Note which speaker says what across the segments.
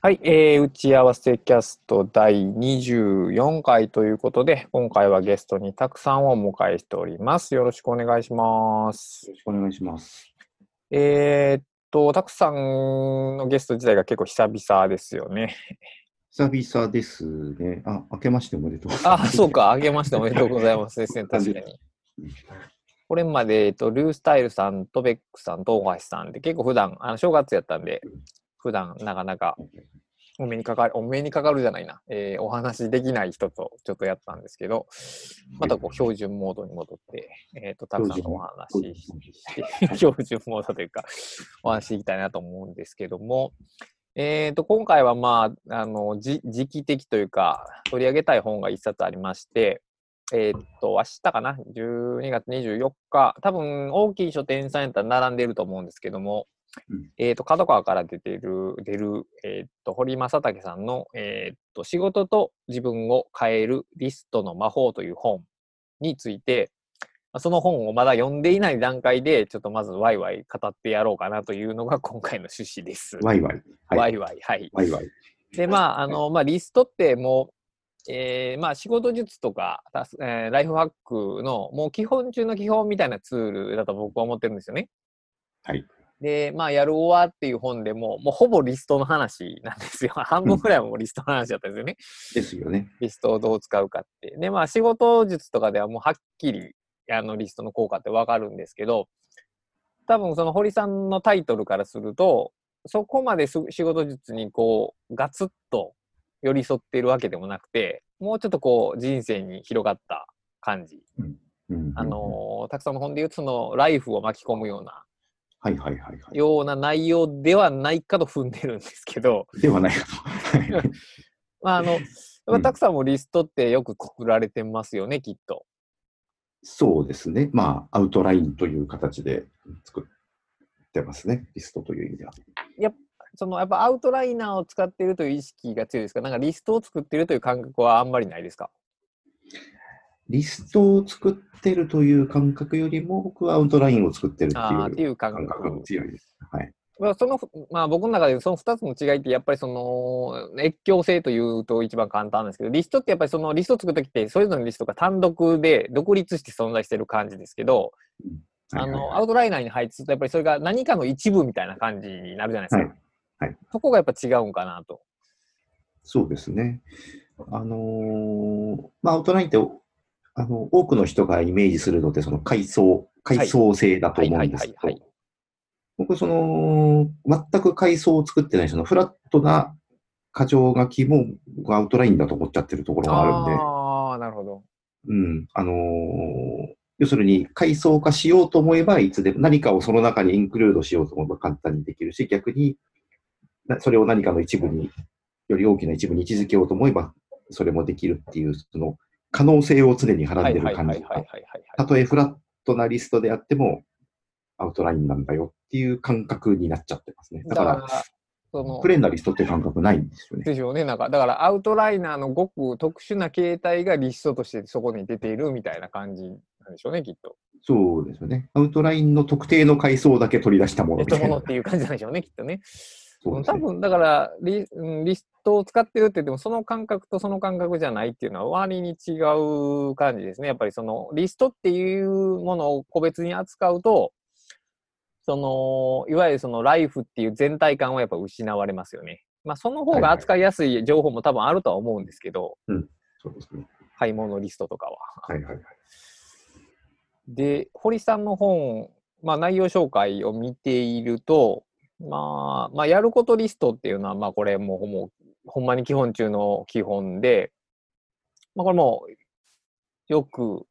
Speaker 1: はい、えー打ち合わせキャスト第24回ということで、今回はゲストにたくさんをお迎えしております。よろしくお願いします
Speaker 2: よ。ろしくお願いします。
Speaker 1: えーっと、たくさんのゲスト自体が結構久々ですよね。
Speaker 2: 久々ですね。あ、明けましておめでとうございます。
Speaker 1: あ、そうか、あげましておめでとうございますですね、確かに。これまで、えっと、ルースタイルさんとベックさんと大橋さんで結構普段、あの正月やったんで、普段なかなか。お目にかかる、お目にかかるじゃないな、えーお話できない人とちょっとやったんですけど、またこう標準モードに戻って、えっ、と、たくさんのお話し標準モード。というか、お話ししていきたいなと思うんですけども、えっ、と、今回はまあ、あの、じ時期的というか、取り上げたい本が一冊ありまして、えっ、と、明日かな ?12 月24日、多分大きい書店さんやったら並んでいると思うんですけども、
Speaker 2: うん
Speaker 1: えっ、と、角川から出てる、出る、えっ、と、堀正武さんの、えっ、と、仕事と自分を変えるリストの魔法という本について、まあその本をまだ読んでいない段階で、ちょっとまずワイワイ語ってやろうかなというのが 今回の趣旨です。
Speaker 2: ワイワイ。はい。
Speaker 1: ワイワイ、はい。
Speaker 2: ワイワイ。
Speaker 1: で、まあ、あの、まあ、リストってもう、えーまあ、仕事術とか、えーライフハックの、もう基本中の基本みたいなツールだと僕は思ってるんですよね。
Speaker 2: はい。
Speaker 1: で、まあ、やるおわっていう本でも、もうほぼリストの話なんですよ。半分くらいはもうリストの話だったんですよね。
Speaker 2: ですよね。
Speaker 1: リストをどう使うかって。で、まあ、仕事術とかではもうはっきり、あの、リストの効果ってわかるんですけど、多分その堀さんのタイトルからすると、そこまです仕事術にこう、ガツッと寄り添っているわけでもなくて、もうちょっとこう、人生に広がった感じ。
Speaker 2: うん
Speaker 1: あ、のーたくさんの本で言うと、その、ライフを巻き込むような、
Speaker 2: はいはいはいはい。
Speaker 1: ような内容ではないかと踏んでるんですけど、
Speaker 2: ではないかと。はい
Speaker 1: まあ、あの、
Speaker 2: うん
Speaker 1: たくさんもリストってよく作られてますよね、きっと。
Speaker 2: そうですね。まあ、アウトラインという形で作ってますね。リストという意味では。
Speaker 1: そのやっぱアウトライナーを使っているという意識が強いですか？なんかリストを作っているという感覚はあんまりないですか？
Speaker 2: リストを作ってるという感覚よりも、僕はアウトラインを作ってるっていう
Speaker 1: 感
Speaker 2: 感覚が
Speaker 1: 覚。
Speaker 2: 強いです。はい。
Speaker 1: まあ、そのまあ僕の中でその2つの違いってやっぱりその越境性というと一番簡単なんですけどリストってやっぱりそのリストを作るときってそれぞれのリストが単独で独立して存在してる感じですけど、あのアウトライナーに配置するとやっぱりそれが何かの一部みたいな感じになるじゃないですか。
Speaker 2: はいはい
Speaker 1: そこがやっぱ違うんかなと。
Speaker 2: そうですね。あのーまあ、アウトラインって、おあの、多くの人がイメージするのって、その階層、階層性だと思うんですけ
Speaker 1: はいはいはい
Speaker 2: ど、僕、その、全く階層を作ってない、そのフラットな箇条書きも、アウトラインだと思っちゃってるところがあるんで、
Speaker 1: ああ、なるほど。
Speaker 2: うん、あのー要するに階層化しようと思えば、いつでも何かをその中にインクルードしようと思えば簡単にできるし、逆に、なそれを何かの一部に、より大きな一部に位置づけようと思えば、それもできるっていう、その可能性を常にはらんでる感じが、たとえフラットなリストであっても、アウトラインなんだよっていう感覚になっちゃってますね。だから、
Speaker 1: その
Speaker 2: プレーンなリストっていう感覚ないんですよね。
Speaker 1: でしょうね。なんか、だからアウトライナーのごく特殊な形態がリストとしてそこに出ているみたいな感じなんでしょうね、きっと。
Speaker 2: そうですよね。アウトラインの特定の階層だけ取り出したもの
Speaker 1: えっと、
Speaker 2: みたいな
Speaker 1: ものっ。ていう感じなんでしょうね、きっとね。多分、だからリ、うんリストを使ってるって言っても、その感覚とその感覚じゃないっていうのは割に違う感じですね。やっぱりそのリストっていうものを個別に扱うと、その、いわゆるそのライフっていう全体感はやっぱ失われますよね。まあ、その方が扱いやすい情報も多分あるとは思うんですけど、
Speaker 2: そうですね。
Speaker 1: 買い物リストとかは。
Speaker 2: はいはいはい。
Speaker 1: で、堀さんの本、まあ、内容紹介を見ていると、まあ、まあ、やることリストっていうのは、まあ、これもうほんまに基本中の基本で、まあ、これもよく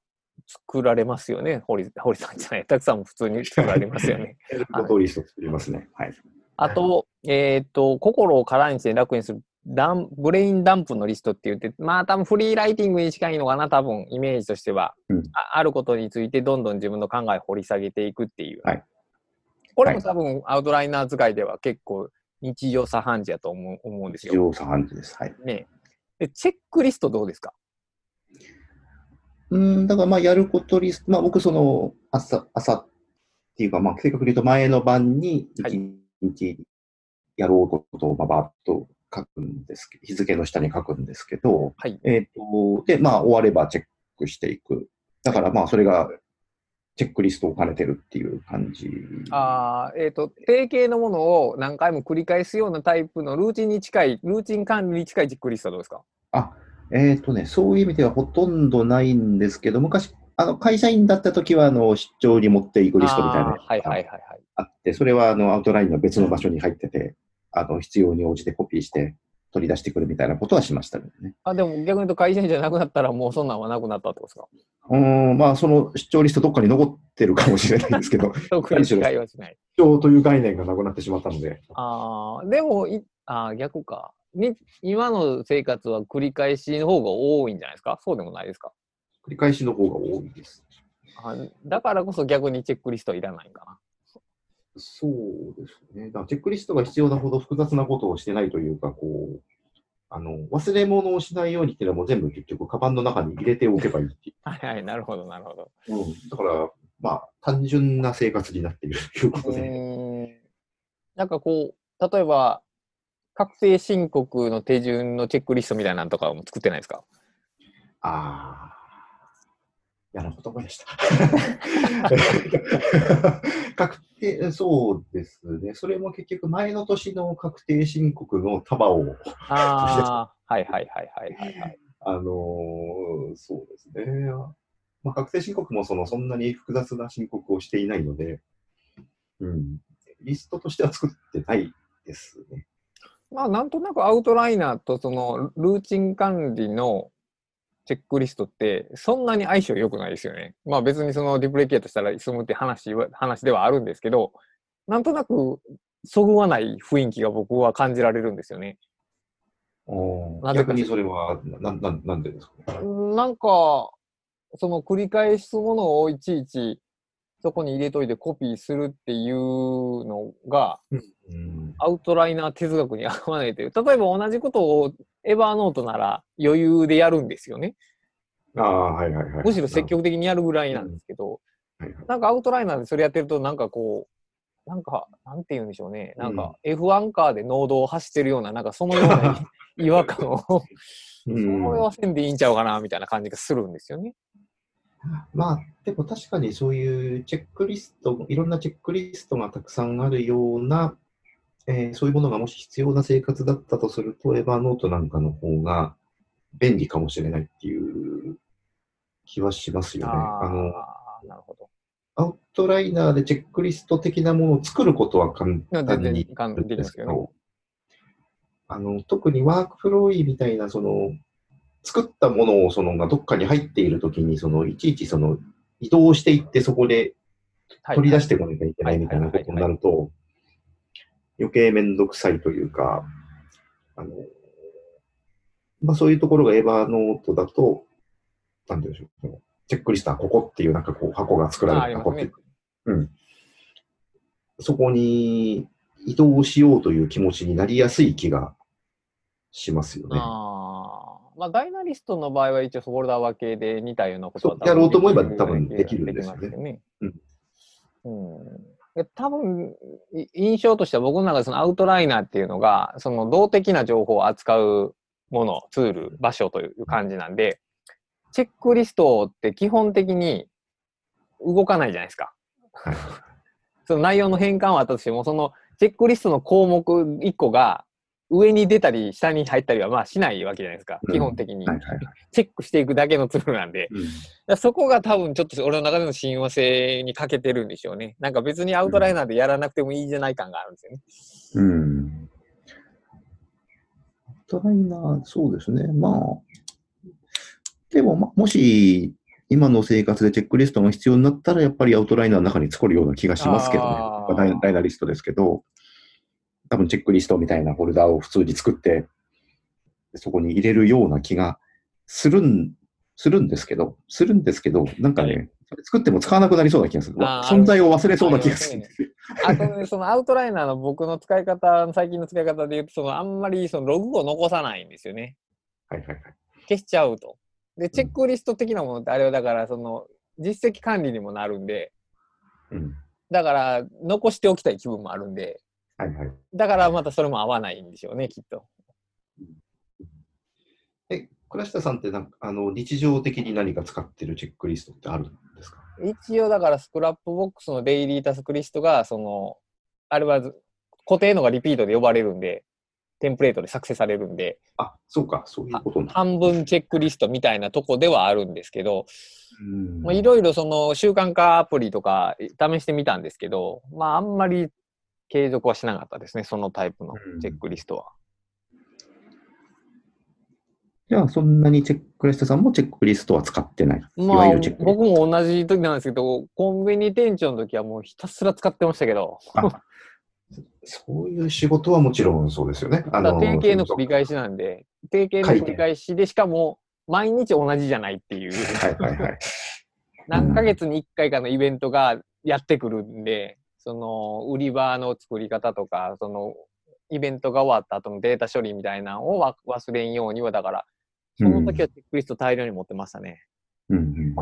Speaker 1: 作られますよね、堀堀さんじゃない、たくさんも普通に作られますよね。
Speaker 2: やることをリスト作りますね。はい。
Speaker 1: あと、えっ、と、心を空にして楽にするダン、ブレインダンプのリストって言って、まあ多分フリーライティングに近いのかな、多分イメージとしては。
Speaker 2: うん
Speaker 1: ああることについてどんどん自分の考えを掘り下げていくっていう。
Speaker 2: はい
Speaker 1: これも多分アウトライナー使いでは結構日常茶飯事やと思う思うんですよ。
Speaker 2: 非常茶飯事です。はい。
Speaker 1: ねでチェックリストどうですか？
Speaker 2: うん、だからまあやることリスト、まあ僕その朝、朝っていうか、まあ正確に言うと前の晩に
Speaker 1: はい
Speaker 2: 一日やろうことをまあバーッと書くんですけど、日付の下に書くんですけど、
Speaker 1: はい。
Speaker 2: えっ、と、で、まあ、終わればチェックしていく。だから、まあ、それが、チェックリストを兼ねてるっていう感じ。
Speaker 1: あーえっ、と、定型のものを何回も繰り返すようなタイプのルーチンに近い、ルーチン管理に近いチェックリストはどうですか？
Speaker 2: えっ、とね、そういう意味ではほとんどないんですけど、昔、あの、会社員だった時は、あの、出張に持っていくリストみたいなの
Speaker 1: あーはいはいはいはい。
Speaker 2: があって、それは、あの、アウトラインの別の場所に入ってて、あの、必要に応じてコピーして取り出してくるみたいなことはしましたけどね。
Speaker 1: あ、でも逆に言うと会社員じゃなくなったらもうそんなんはなくなったってことですか？
Speaker 2: うーん、まあ、その出張リストどっかに残ってるかもしれないんですけど、
Speaker 1: 特に使いはしない。
Speaker 2: 出張という概念がなくなってしまったので、
Speaker 1: ああ、でもい、あー逆か。に今の生活は繰り返しの方が多いんじゃないですか？そうでもないですか？
Speaker 2: 繰り返しの方が多いです。
Speaker 1: あだからこそ逆にチェックリストいらないんかな。
Speaker 2: そうですね。だからチェックリストが必要なほど複雑なことをしてないというか、こう、あの、忘れ物をしないようにっていうのはもう全部結局、カバンの中に入れておけばいいってい
Speaker 1: はいはい、なるほど、なるほど。
Speaker 2: う。うん。だから、まあ、単純な生活になっているということ
Speaker 1: う
Speaker 2: で。
Speaker 1: なんかこう、例えば、確定申告の手順のチェックリストみたいなのとかも作ってないですか？
Speaker 2: ああ。嫌な言葉でした。確定、そうですね。それも結局前の年の確定申告の束を、
Speaker 1: ああ、はいはいはいはいはい、はい。
Speaker 2: あのーそうですね。まあ、確定申告もそのそんなに複雑な申告をしていないので、うん、リストとしては作ってないですね。
Speaker 1: まあ、なんとなくアウトライナーとそのルーチン管理のチェックリストってそんなに相性良くないですよね。まあ別にそのディプレケートしたら済むって話は話ではあるんですけど、なんとなくそぐわない雰囲気が僕は感じられるんですよね。なぜか
Speaker 2: 逆にそれはなななんでですか？
Speaker 1: なんか、その繰り返すものをいちいちそこに入れといてコピーするっていうのが
Speaker 2: うん
Speaker 1: アウトライナー哲学に合わないという。例えば同じことをエバーノートなら余裕でやるんですよね。
Speaker 2: ああ、はいはいはい。
Speaker 1: むしろ積極的にやるぐらいなんですけど、
Speaker 2: はいはい
Speaker 1: なんかアウトライナーでそれやってると、なんかこう、なんか、なんて言うんでしょうね。なんか F1 カーで農道を走ってるような、なんかそのような 違和感を、そ
Speaker 2: うん
Speaker 1: れはせんでいいんちゃうかな、みたいな感じがするんですよね。
Speaker 2: まあ、でも確かにそういうチェックリスト、いろんなチェックリストがたくさんあるような、えーそういうものがもし必要な生活だったとすると、エヴァーノートなんかの方が便利かもしれないっていう気はしますよね。
Speaker 1: あ
Speaker 2: あの、
Speaker 1: あ、なるほど。
Speaker 2: アウトライナーでチェックリスト的なものを作ることは簡単
Speaker 1: 全然
Speaker 2: に
Speaker 1: 簡単ですけどね。
Speaker 2: あの、特にワークフローイーみたいな、その、作ったものをそのがどっかに入っているときに、その、いちいちその、移動していってそこで
Speaker 1: はい
Speaker 2: 取り出してこなきゃいけないみたいなことになると、余計めんどくさいというか、あの、まあそういうところがエヴァーノートだと、なんていうんでしょう、チェックリストはここっていうなんかこう箱が作られた箱って、。うん。そこに移動しようという気持ちになりやすい気がしますよね。
Speaker 1: まあ、ダイナリストの場合は一応フォルダ分けで似たようなことは
Speaker 2: やろうと思えば多分できるんですよね。うん
Speaker 1: うん。で多分、い印象としては僕の中でそのアウトライナーっていうのが、その動的な情報を扱うもの、ツール、場所という感じなんで、チェックリストって基本的に動かないじゃないですか。
Speaker 2: はい
Speaker 1: その内容の変換はあったとしても、そのチェックリストの項目1個が上に出たり下に入ったりはまあしないわけじゃないですか、
Speaker 2: うん
Speaker 1: 基本的に。
Speaker 2: はいはいはい
Speaker 1: チェックしていくだけのツールなんで、
Speaker 2: うん
Speaker 1: そこが多分ちょっと俺の中での親和性に欠けてるんでしょうね。なんか別にアウトライナーでやらなくてもいいじゃない感があるんですよね。
Speaker 2: うん。アウトライナー、そうですね。まあ、でも、ま、もし、今の生活でチェックリストが必要になったら、やっぱりアウトライナーの中に作るような気がしますけどねダイナリストですけど、多分チェックリストみたいなフォルダを普通に作って、そこに入れるような気がするん、するんですけど、するんですけど、なんかね、作っても使わなくなりそうな気がする。存在を忘れそうな気がする。
Speaker 1: あとね、そのアウトライナーの僕の使い方、最近の使い方で言うと、そのあんまりそのログを残さないんですよね。
Speaker 2: はいはいはい。
Speaker 1: 消しちゃうと。で、チェックリスト的なものってあれはだから、その実績管理にもなるんで、
Speaker 2: うん。
Speaker 1: だから残しておきたい気分もあるんで、
Speaker 2: はいはい。
Speaker 1: だからまたそれも合わないんでしょうね、きっと。
Speaker 2: 倉下さんってなんかあの日常的に何か使ってるチェックリストってあるんですか？
Speaker 1: 一応だからスクラップボックスのデイリータスクリストが、その、あれはず固定のがリピートで呼ばれるんで、テンプレートで作成されるんで、
Speaker 2: あ、そうか、そういうこと。
Speaker 1: 半分チェックリストみたいなとこではあるんですけど、いろいろその習慣化アプリとか試してみたんですけど、まああんまり継続はしなかったですね、そのタイプのチェックリストは。
Speaker 2: じゃあ、そんなにチェック、倉下さんもチェックリストは使ってない？い
Speaker 1: まあ僕も同じ時なんですけど、コンビニ店長の時はもうひたすら使ってましたけど、
Speaker 2: ト。そういう仕事はもちろんそうですよね。あ
Speaker 1: ただ定型の繰り返しなんで、定型の繰り返しで、しかも毎日同じじゃないっていう、
Speaker 2: はいはいはい。
Speaker 1: 何ヶ月に1回かのイベントがやってくるんで、その売り場の作り方とか、そのイベントが終わった後のデータ処理みたいなのをわ忘れんようには、だから、その時はチェックリスト大量に持ってましたね。
Speaker 2: うんうんうん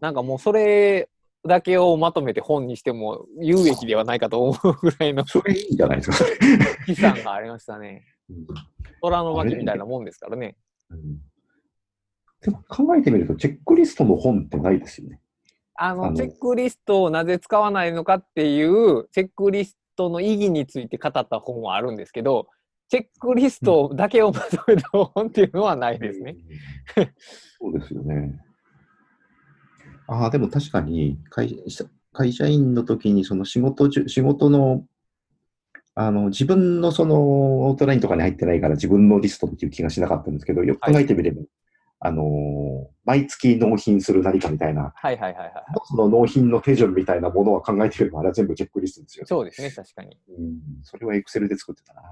Speaker 1: なんかもうそれだけをまとめて本にしても有益ではないかと思うぐらいの
Speaker 2: それいいんじゃないですか。
Speaker 1: 資産がありましたね。
Speaker 2: うん
Speaker 1: 虎の巻みたいなもんですからね。
Speaker 2: うんでも考えてみると、チェックリストの本ってないですよね。
Speaker 1: あのチェックリストをなぜ使わないのかっていうチェックリストの意義について語った本はあるんですけど、チェックリストだけをまとめた本っていうのはないですね。
Speaker 2: そうですよね。ああ、でも確かに会社、会社員の時にその仕事中、仕事の、あの、自分のそのアウトラインとかに入ってないから自分のリストっていう気がしなかったんですけど、よく考えてみれば、あのー、毎月納品する何かみたいな、
Speaker 1: はいはいはいはい。
Speaker 2: その納品の手順みたいなものは考えてみれば、あれは全部チェックリストですよね。
Speaker 1: そうですね、確かに。
Speaker 2: うん、それはエクセルで作ってたな。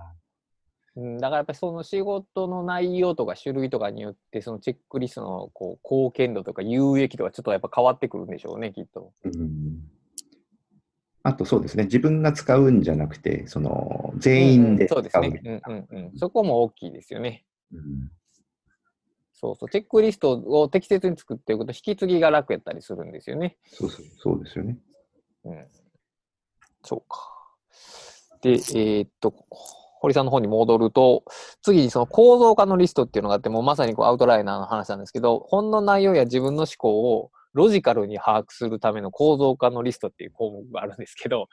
Speaker 1: うん、だからやっぱりその仕事の内容とか種類とかによって、そのチェックリストのこう貢献度とか有益度がちょっとやっぱ変わってくるんでしょうね、きっと。
Speaker 2: うんあとそうですね、自分が使うんじゃなくて、その全員で
Speaker 1: うんうん
Speaker 2: 使う
Speaker 1: そうですね。うんうんうん。そこも大きいですよね。
Speaker 2: うん
Speaker 1: そうそう。チェックリストを適切に作っておくと、引き継ぎが楽やったりするんですよね。
Speaker 2: そうそうそうですよね。
Speaker 1: うん。そうか。で、えーっと、堀さんの方に戻ると、次にその構造化のリストっていうのがあって、もうまさにこうアウトライナーの話なんですけど、本の内容や自分の思考をロジカルに把握するための構造化のリストっていう項目があるんですけど、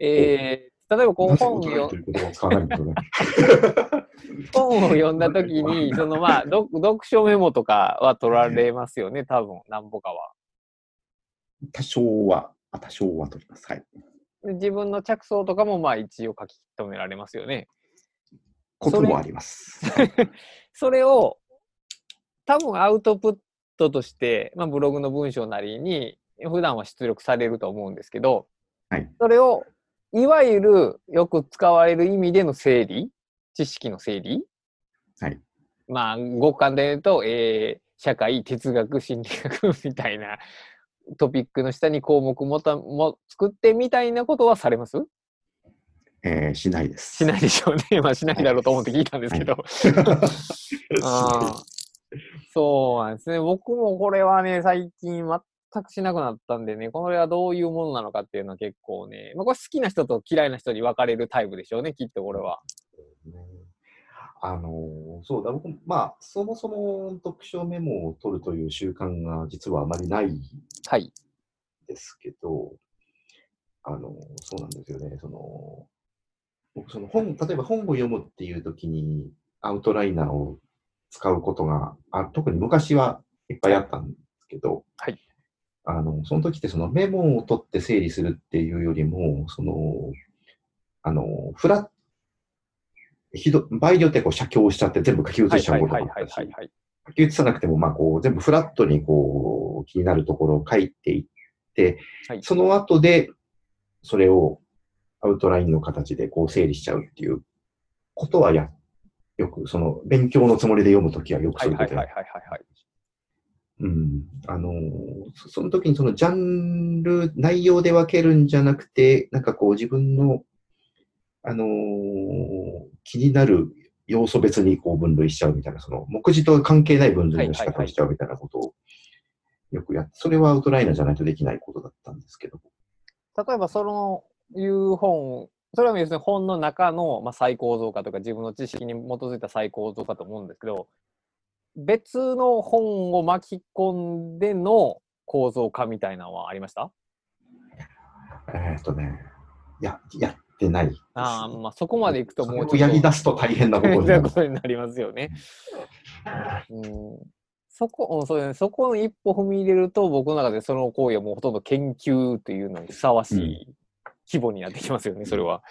Speaker 1: えー例えばこう本を 本を読んだときに、そのまあ、読読書メモとかは取られますよね、多分、なんぼかは。
Speaker 2: 多少は、あ多少は取ります。はい。
Speaker 1: で自分の着想とかもまあ一応書き留められますよね。
Speaker 2: こともあります。
Speaker 1: それ を多分アウトプットとして、まあ、ブログの文章なりに普段は出力されると思うんですけど、
Speaker 2: はい
Speaker 1: それをいわゆるよく使われる意味での整理知識の整理、
Speaker 2: はい
Speaker 1: まあ五感で言うと、えー社会哲学心理学みたいな トピックの下に項目もたも作ってみたいなことはされます？
Speaker 2: えーしないです。
Speaker 1: しないでしょうね。まあしないだろうと思って聞いたんですけど。そうなんですね。僕もこれはね、最近全くしなくなったんでね、これはどういうものなのかっていうのは結構ね、まあ、これ好きな人と嫌いな人に分かれるタイプでしょうね、きっとこれは。
Speaker 2: あのーそうだ、僕、まあ、そもそも読書メモを取るという習慣が実はあまりないん
Speaker 1: はい。
Speaker 2: ですけど、あのーそうなんですよね。その、僕、その本、例えば本を読むっていう時にアウトライナーを使うことが、あ特に昔はいっぱいあったんですけど、
Speaker 1: はい
Speaker 2: あの、その時ってそのメモを取って整理するっていうよりも、その、あの、フラッひど場合によってはこう写経しちゃって全部書き写しちゃうこともあったし、
Speaker 1: はいはい。
Speaker 2: 書き写さなくても、まあこう全部フラットにこう気になるところを書いていって、
Speaker 1: はい
Speaker 2: その後でそれをアウトラインの形でこう整理しちゃうっていうことはや、よくその勉強のつもりで読むときはよく
Speaker 1: はい
Speaker 2: そういうことや
Speaker 1: はいはいはいはいはい。
Speaker 2: うん。あのその時にそのジャンル、内容で分けるんじゃなくて、なんかこう自分の、あのー気になる要素別にこう分類しちゃうみたいな、その目次と関係ない分類の仕方をしちゃうみたいなことをよくやって、それはアウトライナーじゃないとできないことだったんですけど。
Speaker 1: 例えばそのいう本、それは別に本の中の、まあ、再構造化とか自分の知識に基づいた再構造化と思うんですけど、別の本を巻き込んでの構造化みたいなのはありました？
Speaker 2: えーっとね、や、やってないです。
Speaker 1: ああ、まあそこまでいくともう
Speaker 2: やり出すと大変なことにな
Speaker 1: な
Speaker 2: る。
Speaker 1: ことになりますよね。うん、そこ、うんそうね、そこの一歩踏み入れると、僕の中でその行為はもうほとんど研究というのにふさわしい規模になってきますよね、それは。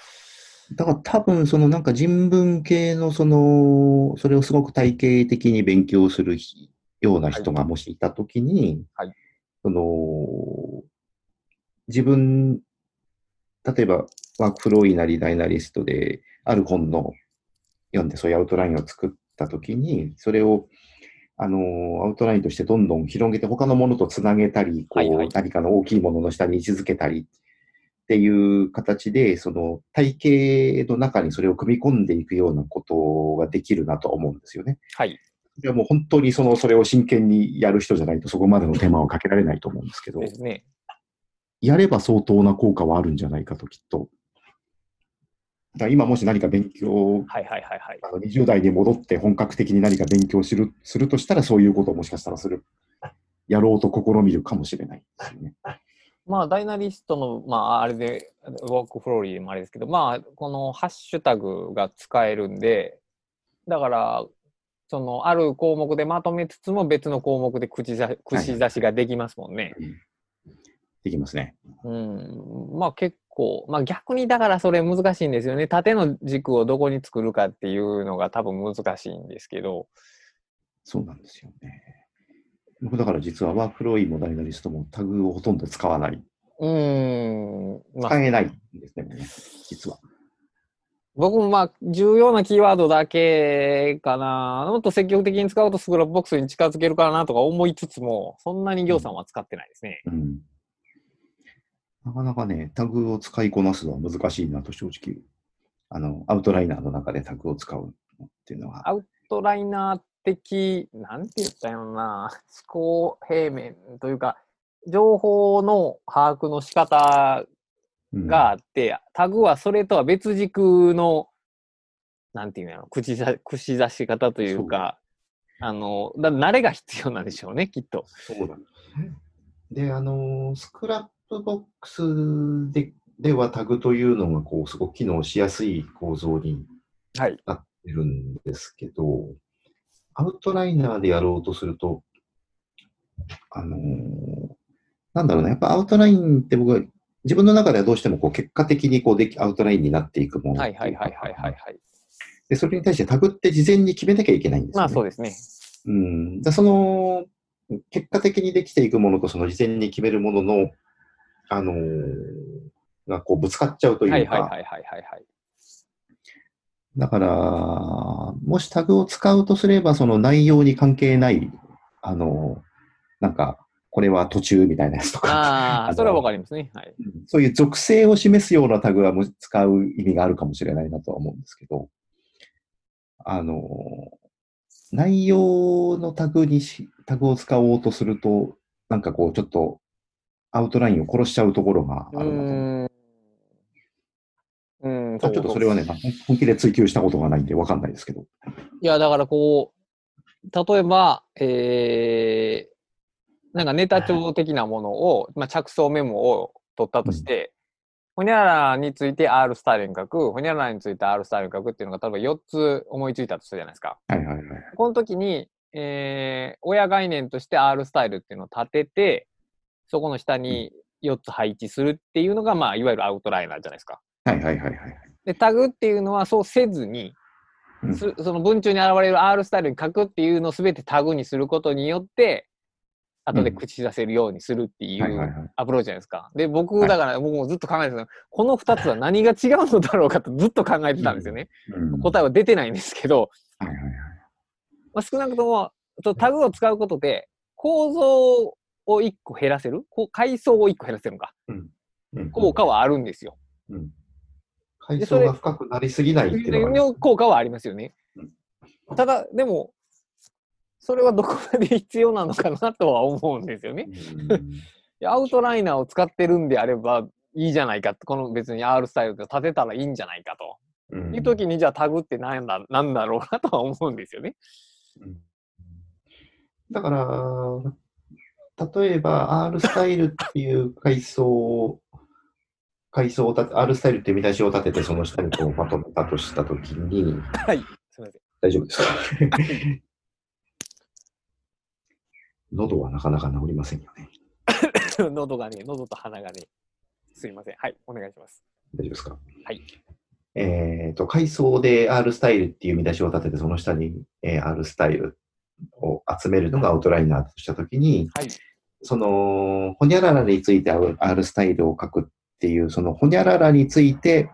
Speaker 2: だから多分そのなんか人文系のその、それをすごく体系的に勉強するような人がもしいたときに、
Speaker 1: はい
Speaker 2: その、自分、例えばワークフローイなりダイナリストで、ある本の読んでそういうアウトラインを作ったときに、それをあの、アウトラインとしてどんどん広げて他のものとつなげたり、こう、
Speaker 1: はいはい
Speaker 2: 何かの大きいものの下に位置づけたりっていう形で、その体系の中にそれを組み込んでいくようなことができるなとは思うんですよね。
Speaker 1: はい。
Speaker 2: いやもう本当にその、それを真剣にやる人じゃないとそこまでの手間をかけられないと思うんですけど
Speaker 1: で、すね。
Speaker 2: やれば相当な効果はあるんじゃないかときっと。だ今もし何か勉強
Speaker 1: はいはいはいはい。
Speaker 2: あの20代に戻って本格的に何か勉強するするとしたら、そういうことをもしかしたらする、やろうと試みるかもしれないですよね。
Speaker 1: まあ、ダイナリストの、まあ、あれで、ワークフローリーでもあれですけど、まあ、このハッシュタグが使えるんで、だから、その、ある項目でまとめつつも別の項目で口ざ口出しができますもんね。
Speaker 2: できますね。
Speaker 1: うん。まあ結構、まあ逆にだからそれ難しいんですよね。縦の軸をどこに作るかっていうのが多分難しいんですけど、
Speaker 2: そうなんですよね。僕だから実はワークフローインもダイナリストもタグをほとんど使わない。
Speaker 1: うーん。まあ
Speaker 2: 使えないんですね実は。
Speaker 1: 僕もまあ重要なキーワードだけかな。もっと積極的に使うとスクラップボックスに近づけるかなとか思いつつも、そんなに行さんは使ってないですね。
Speaker 2: うん。なかなかね、タグを使いこなすのは難しいなと正直、あの、アウトライナーの中でタグを使うのっていうのは、
Speaker 1: アウトライナー的、なんて言ったんやろな、思考平面というか、情報の把握の仕方
Speaker 2: うん
Speaker 1: があって、タグはそれとは別軸の、なんていうんやろ、口ざ口出し方というか、あの、だ慣れが必要なんでしょうね、きっと。
Speaker 2: そうなんですね。で、あの、スクラップボックスでではタグというのが、こう、すごく機能しやすい構造に
Speaker 1: はい。
Speaker 2: なってるんですけど、アウトライナーでやろうとすると、あのなんだろうな、やっぱアウトラインって僕は、自分の中ではどうしてもこう結果的にこうできアウトラインになっていくもの
Speaker 1: は
Speaker 2: い
Speaker 1: はいはいはいはいはい。
Speaker 2: で、それに対してタグって事前に決めなきゃいけないんですよ、ね。
Speaker 1: まあそうですね。
Speaker 2: うん。だその、結果的にできていくものとその事前に決めるものの、あのーがこうぶつかっちゃうというか、
Speaker 1: はいはいはいはいはいはい。
Speaker 2: だから、もしタグを使うとすれば、その内容に関係ない、あのーなんか、これは途中みたいなやつとか、
Speaker 1: ああ、それはわかりますね。はい。
Speaker 2: うんそういう属性を示すようなタグは使う意味があるかもしれないなとは思うんですけど、あのー内容のタグにし、タグを使おうとすると、なんかこう、ちょっと、アウトラインを殺しちゃうところがあ
Speaker 1: う
Speaker 2: るなと思う。
Speaker 1: ーん。うん、
Speaker 2: ちょっとそれはね、本気で追求したことがないんでわかんないですけど。
Speaker 1: いや、だからこう、例えば、えー、なんかネタ帳的なものを、まあ、着想メモを取ったとして、ほにゃららについて R スタイルに書く、ほにゃららについて R スタイルに書くっていうのが、例えば4つ思いついたとするじゃないですか。
Speaker 2: はいはいはい。
Speaker 1: この時に、えー、親概念として R スタイルっていうのを立てて、そこの下に4つ配置するっていうのが、まあ、いわゆるアウトライナーじゃないですか。
Speaker 2: はいはいはいはい。
Speaker 1: で、タグっていうのはそうせずに、
Speaker 2: うん
Speaker 1: すその文中に現れる R スタイルに書くっていうのを全てタグにすることによって、後で口出せるようにするってい
Speaker 2: うはい。
Speaker 1: アプローチじゃないですか。で、僕、
Speaker 2: はい
Speaker 1: だから僕もずっと考えてたのこの2つは何が違うのだろうかとずっと考えてたんですよね。
Speaker 2: うん
Speaker 1: 答えは出てないんですけど、
Speaker 2: はいはいはい。
Speaker 1: まあ、少なくともタグを使うことで構造を1個減らせる？こう階層を1個減らせるのか
Speaker 2: うん
Speaker 1: 効果はあるんですよ。
Speaker 2: うん。階層が深くなりすぎないっていうのがある
Speaker 1: の効果はありますよね。ただ、でも、それはどこまで必要なのかなとは思うんですよね。アウトライナーを使ってるんであればいいじゃないかこの別に R スタイルで立てたらいいんじゃないかと。
Speaker 2: うん
Speaker 1: いう時にじゃあタグって何だなんだろうなとは思うんですよね。
Speaker 2: うんだから、例えば R スタイルっていう階層、階層を立て、R スタイルっていう見出しを立てて、その下にこうまとめたとしたときに、
Speaker 1: はい。すみま
Speaker 2: 大丈夫ですか？喉はなかなか治りませんよね。
Speaker 1: せん。喉がね、喉と鼻がね。すいません。はい。お願いします。
Speaker 2: 大丈夫ですか？
Speaker 1: はい。
Speaker 2: えっ、と、階層で R スタイルっていう見出しを立てて、その下に、えー R スタイルを集めるのがアウトライナーとしたときに、
Speaker 1: はい。
Speaker 2: その、ほにゃららについて R スタイルを書くっていう、そのほにゃららについて、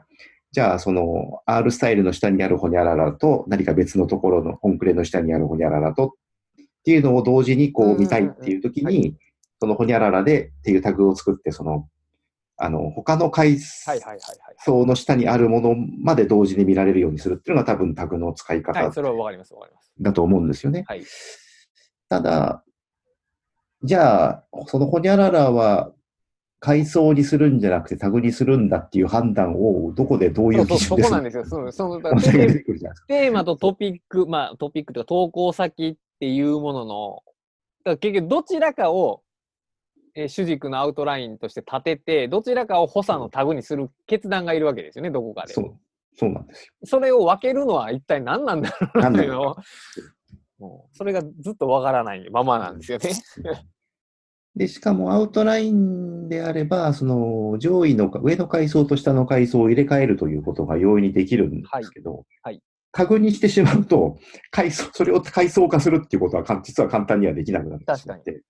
Speaker 2: じゃあその R スタイルの下にあるほにゃららと何か別のところの本クレの下にあるほにゃららとっていうのを同時にこう見たいっていう時に、そのほにゃららでっていうタグを作って、その、あの、他の階。層の下にあるものまで同時に見られるようにするっていうのが多分タグの使い
Speaker 1: は
Speaker 2: 方
Speaker 1: い、それはわかります、わかります。
Speaker 2: だと思うんですよね。
Speaker 1: はい。
Speaker 2: ただ、じゃあ、そのほにゃららは階層にするんじゃなくてタグにするんだっていう判断をどこでどうい
Speaker 1: そううそう、
Speaker 2: 基準です
Speaker 1: そこなんですよ。そうそのテーマとトピック、まあトピックというか投稿先っていうものの、だ結局どちらかを、えー主軸のアウトラインとして立てて、どちらかを補佐のタグにする決断がいるわけですよね、どこかで。
Speaker 2: そう、そうなんですよ。
Speaker 1: それを分けるのは一体何なんだろうなっていうの
Speaker 2: 何
Speaker 1: を、もうそれがずっとわからないままなんですよね。
Speaker 2: で、しかもアウトラインであれば、その上位の、上の階層と下の階層を入れ替えるということが容易にできるんですけど、
Speaker 1: はいはい
Speaker 2: タグにしてしまうと、階層、それを階層化するっていうことは実は簡単にはできなくなってしまって、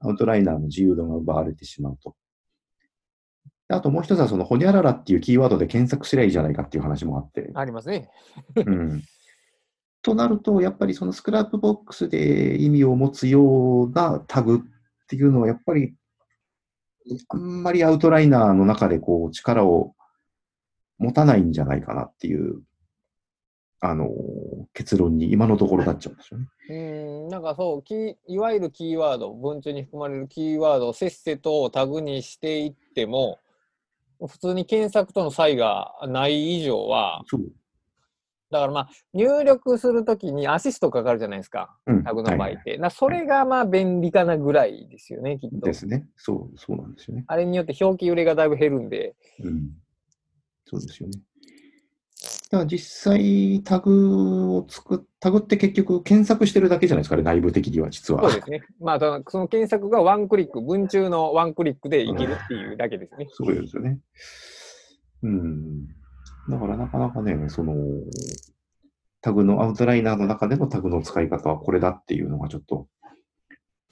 Speaker 2: アウトライナーの自由度が奪われてしまうと。あともう一つは、その、ほにゃららっていうキーワードで検索すればいいじゃないかっていう話もあって、
Speaker 1: ありますね。
Speaker 2: うんとなると、やっぱりそのスクラップボックスで意味を持つようなタグっていうのは、やっぱり、あんまりアウトライナーの中でこう力を持たないんじゃないかなっていう、あの、結論に今のところなっちゃうんですよね。
Speaker 1: うーん、なんかそう、キーいわゆるキーワード、文中に含まれるキーワードをせっせとタグにしていっても、普通に検索との差異がない以上は、
Speaker 2: そう。
Speaker 1: だからまあ、入力するときにアシストかかるじゃないですか、
Speaker 2: うん
Speaker 1: タグの場合
Speaker 2: はい
Speaker 1: って。なそれがまあ便利かなぐらいですよね、きっと
Speaker 2: で。すね。そう、そうなんですよね。
Speaker 1: あれによって表記揺れがだいぶ減るんで、
Speaker 2: うん。そうですよね。だから実際タグを作っ、タグって結局検索してるだけじゃないですかね、内部的には実は。
Speaker 1: そうですね。まあ、そのその検索がワンクリック、文中のワンクリックでいけるっていうだけですね。
Speaker 2: そうですよね。うん。だからなかなかね、その、タグの、アウトライナーの中でのタグの使い方はこれだっていうのがちょっと、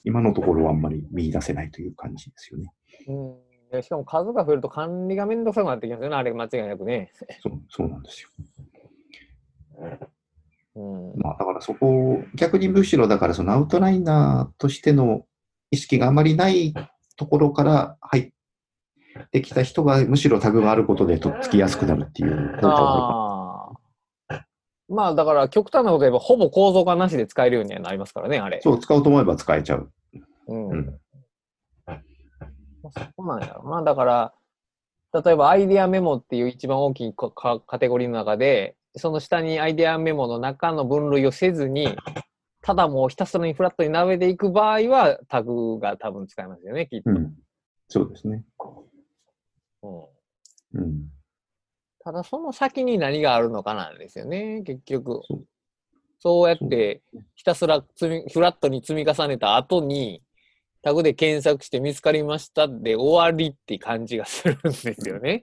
Speaker 2: 今のところはあんまり見出せないという感じですよね。
Speaker 1: うんでしかも数が増えると管理がめんどくさくなってきますよね、あれ間違いなくね。
Speaker 2: そう、そうなんですよ。
Speaker 1: うん、
Speaker 2: まあだからそこを、逆にむしろだからそのアウトライナーとしての意識があまりないところから入ってきた人がむしろタグがあることでとっつきやすくなるっていう
Speaker 1: ああ。まあだから極端なこと言えばほぼ構造化なしで使えるようにはなりますからね、あれ。
Speaker 2: そう、使おうと思えば使えちゃう。
Speaker 1: うん。
Speaker 2: うん
Speaker 1: まあそこなんやろ。まあだから、例えばアイデアメモっていう一番大きいカテゴリーの中で、その下にアイデアメモの中の分類をせずに、ただもうひたすらにフラットに並べていく場合はタグが多分使えますよね、きっと。
Speaker 2: うん。そうですね。
Speaker 1: うん
Speaker 2: うん。
Speaker 1: ただその先に何があるのかなんですよね、結局
Speaker 2: そう。
Speaker 1: そうやってひたすら積みフラットに積み重ねた後に、タグで検索して見つかりましたで終わりって感じがするんですよね。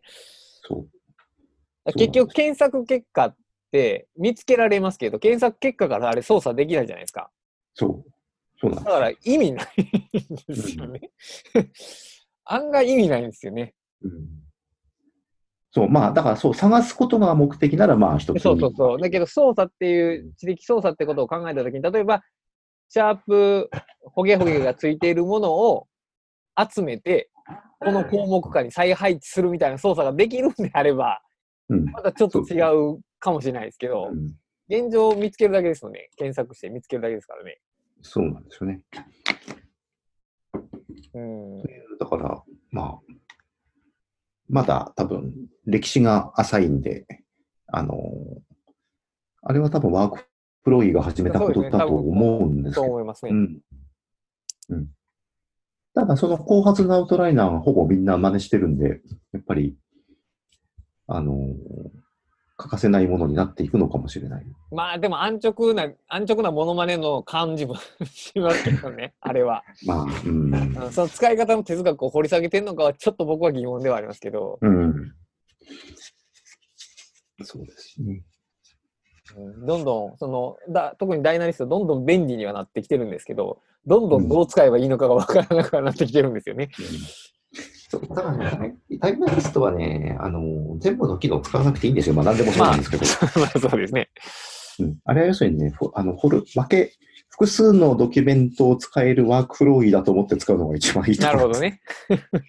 Speaker 2: そう。
Speaker 1: 結局検索結果って見つけられますけど、検索結果からあれ操作できないじゃないですか。
Speaker 2: そう。そうなん
Speaker 1: だから意味ないんですよね。案外意味ないんですよね。
Speaker 2: うんそう、まあ、だからそう、探すことが目的なら、まあ、一つに。
Speaker 1: そうそうそう。だけど操作っていう、知的操作ってことを考えたときに、例えば、シャープ、ホゲホゲがついているものを集めて、この項目下に再配置するみたいな操作ができるんであれば、
Speaker 2: うん。
Speaker 1: またちょっと違うかもしれないですけど
Speaker 2: う、ん
Speaker 1: 現状見つけるだけですよね。検索して見つけるだけですからね。
Speaker 2: そうなんですよね。
Speaker 1: うん。
Speaker 2: だから、まあ、まだ多分、歴史が浅いんで、あの、あれは多分ワークプロイが始めたことだと思うんです
Speaker 1: そう
Speaker 2: けど。
Speaker 1: 思いますね。
Speaker 2: うん。うん。ただ、その後発のアウトライナーはほぼみんな真似してるんで、やっぱり、あのー欠かせないものになっていくのかもしれない。
Speaker 1: まあでも安直な、安直なモノマネの感じもしますけどね、あれは。
Speaker 2: まあ、うん。
Speaker 1: うんその使い方の哲学を掘り下げてるのかはちょっと僕は疑問ではありますけど、
Speaker 2: うん。そうですね。
Speaker 1: うんどんどん、そのだ、特にダイナリスト、どんどん便利にはなってきてるんですけど、どんどんどう使えばいいのかがわからなくなってきてるんですよね。
Speaker 2: そうだからね、タイムリストはね、あの、全部の機能使わなくていいんですよ。まあ、何でもそうなんですけど。
Speaker 1: まあそうですね。
Speaker 2: うん、あれは要するにね、フォあの、フォル、分け、複数のドキュメントを使えるワークフローイだと思って使うのが一番いいと
Speaker 1: なる
Speaker 2: 思います。
Speaker 1: ほどね。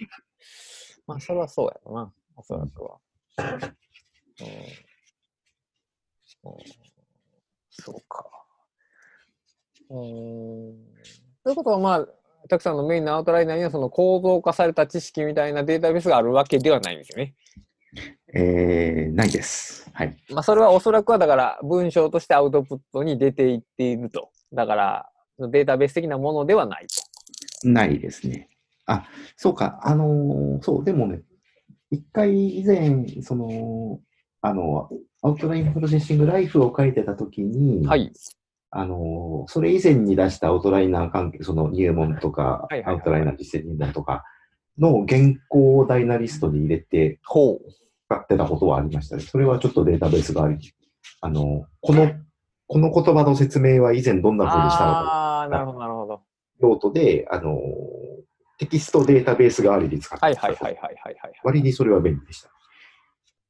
Speaker 1: まあそれはそうやろな、おそらくは。うんうんそうか。うーん。ということは、まあ、たくさんのメインのアウトライナーにはその構造化された知識みたいなデータベースがあるわけではないんですよね。
Speaker 2: えー、ないです。はい。
Speaker 1: まあ、それはおそらくはだから文章としてアウトプットに出ていっていると。だから、データベース的なものではないと。
Speaker 2: ないですね。あ、そうか。あのーそう、でもね、一回以前、その、あの、アウトラインプロセッシングライフを書いてたときに、
Speaker 1: はい。
Speaker 2: あのーそれ以前に出したアウトライナー関係、その入門とか、アウトライナー実践入門とかの原稿をダイナリストに入れて。使ってたことはありましたね。それはちょっとデータベースがあり、あの、この、この言葉の説明は以前どんな風にしたのか、
Speaker 1: ああ、なるほど、なるほど。
Speaker 2: ノートで、あの、テキストデータベース代わりに使って
Speaker 1: はいはいはいはいはいはい。
Speaker 2: 割にそれは便利でした。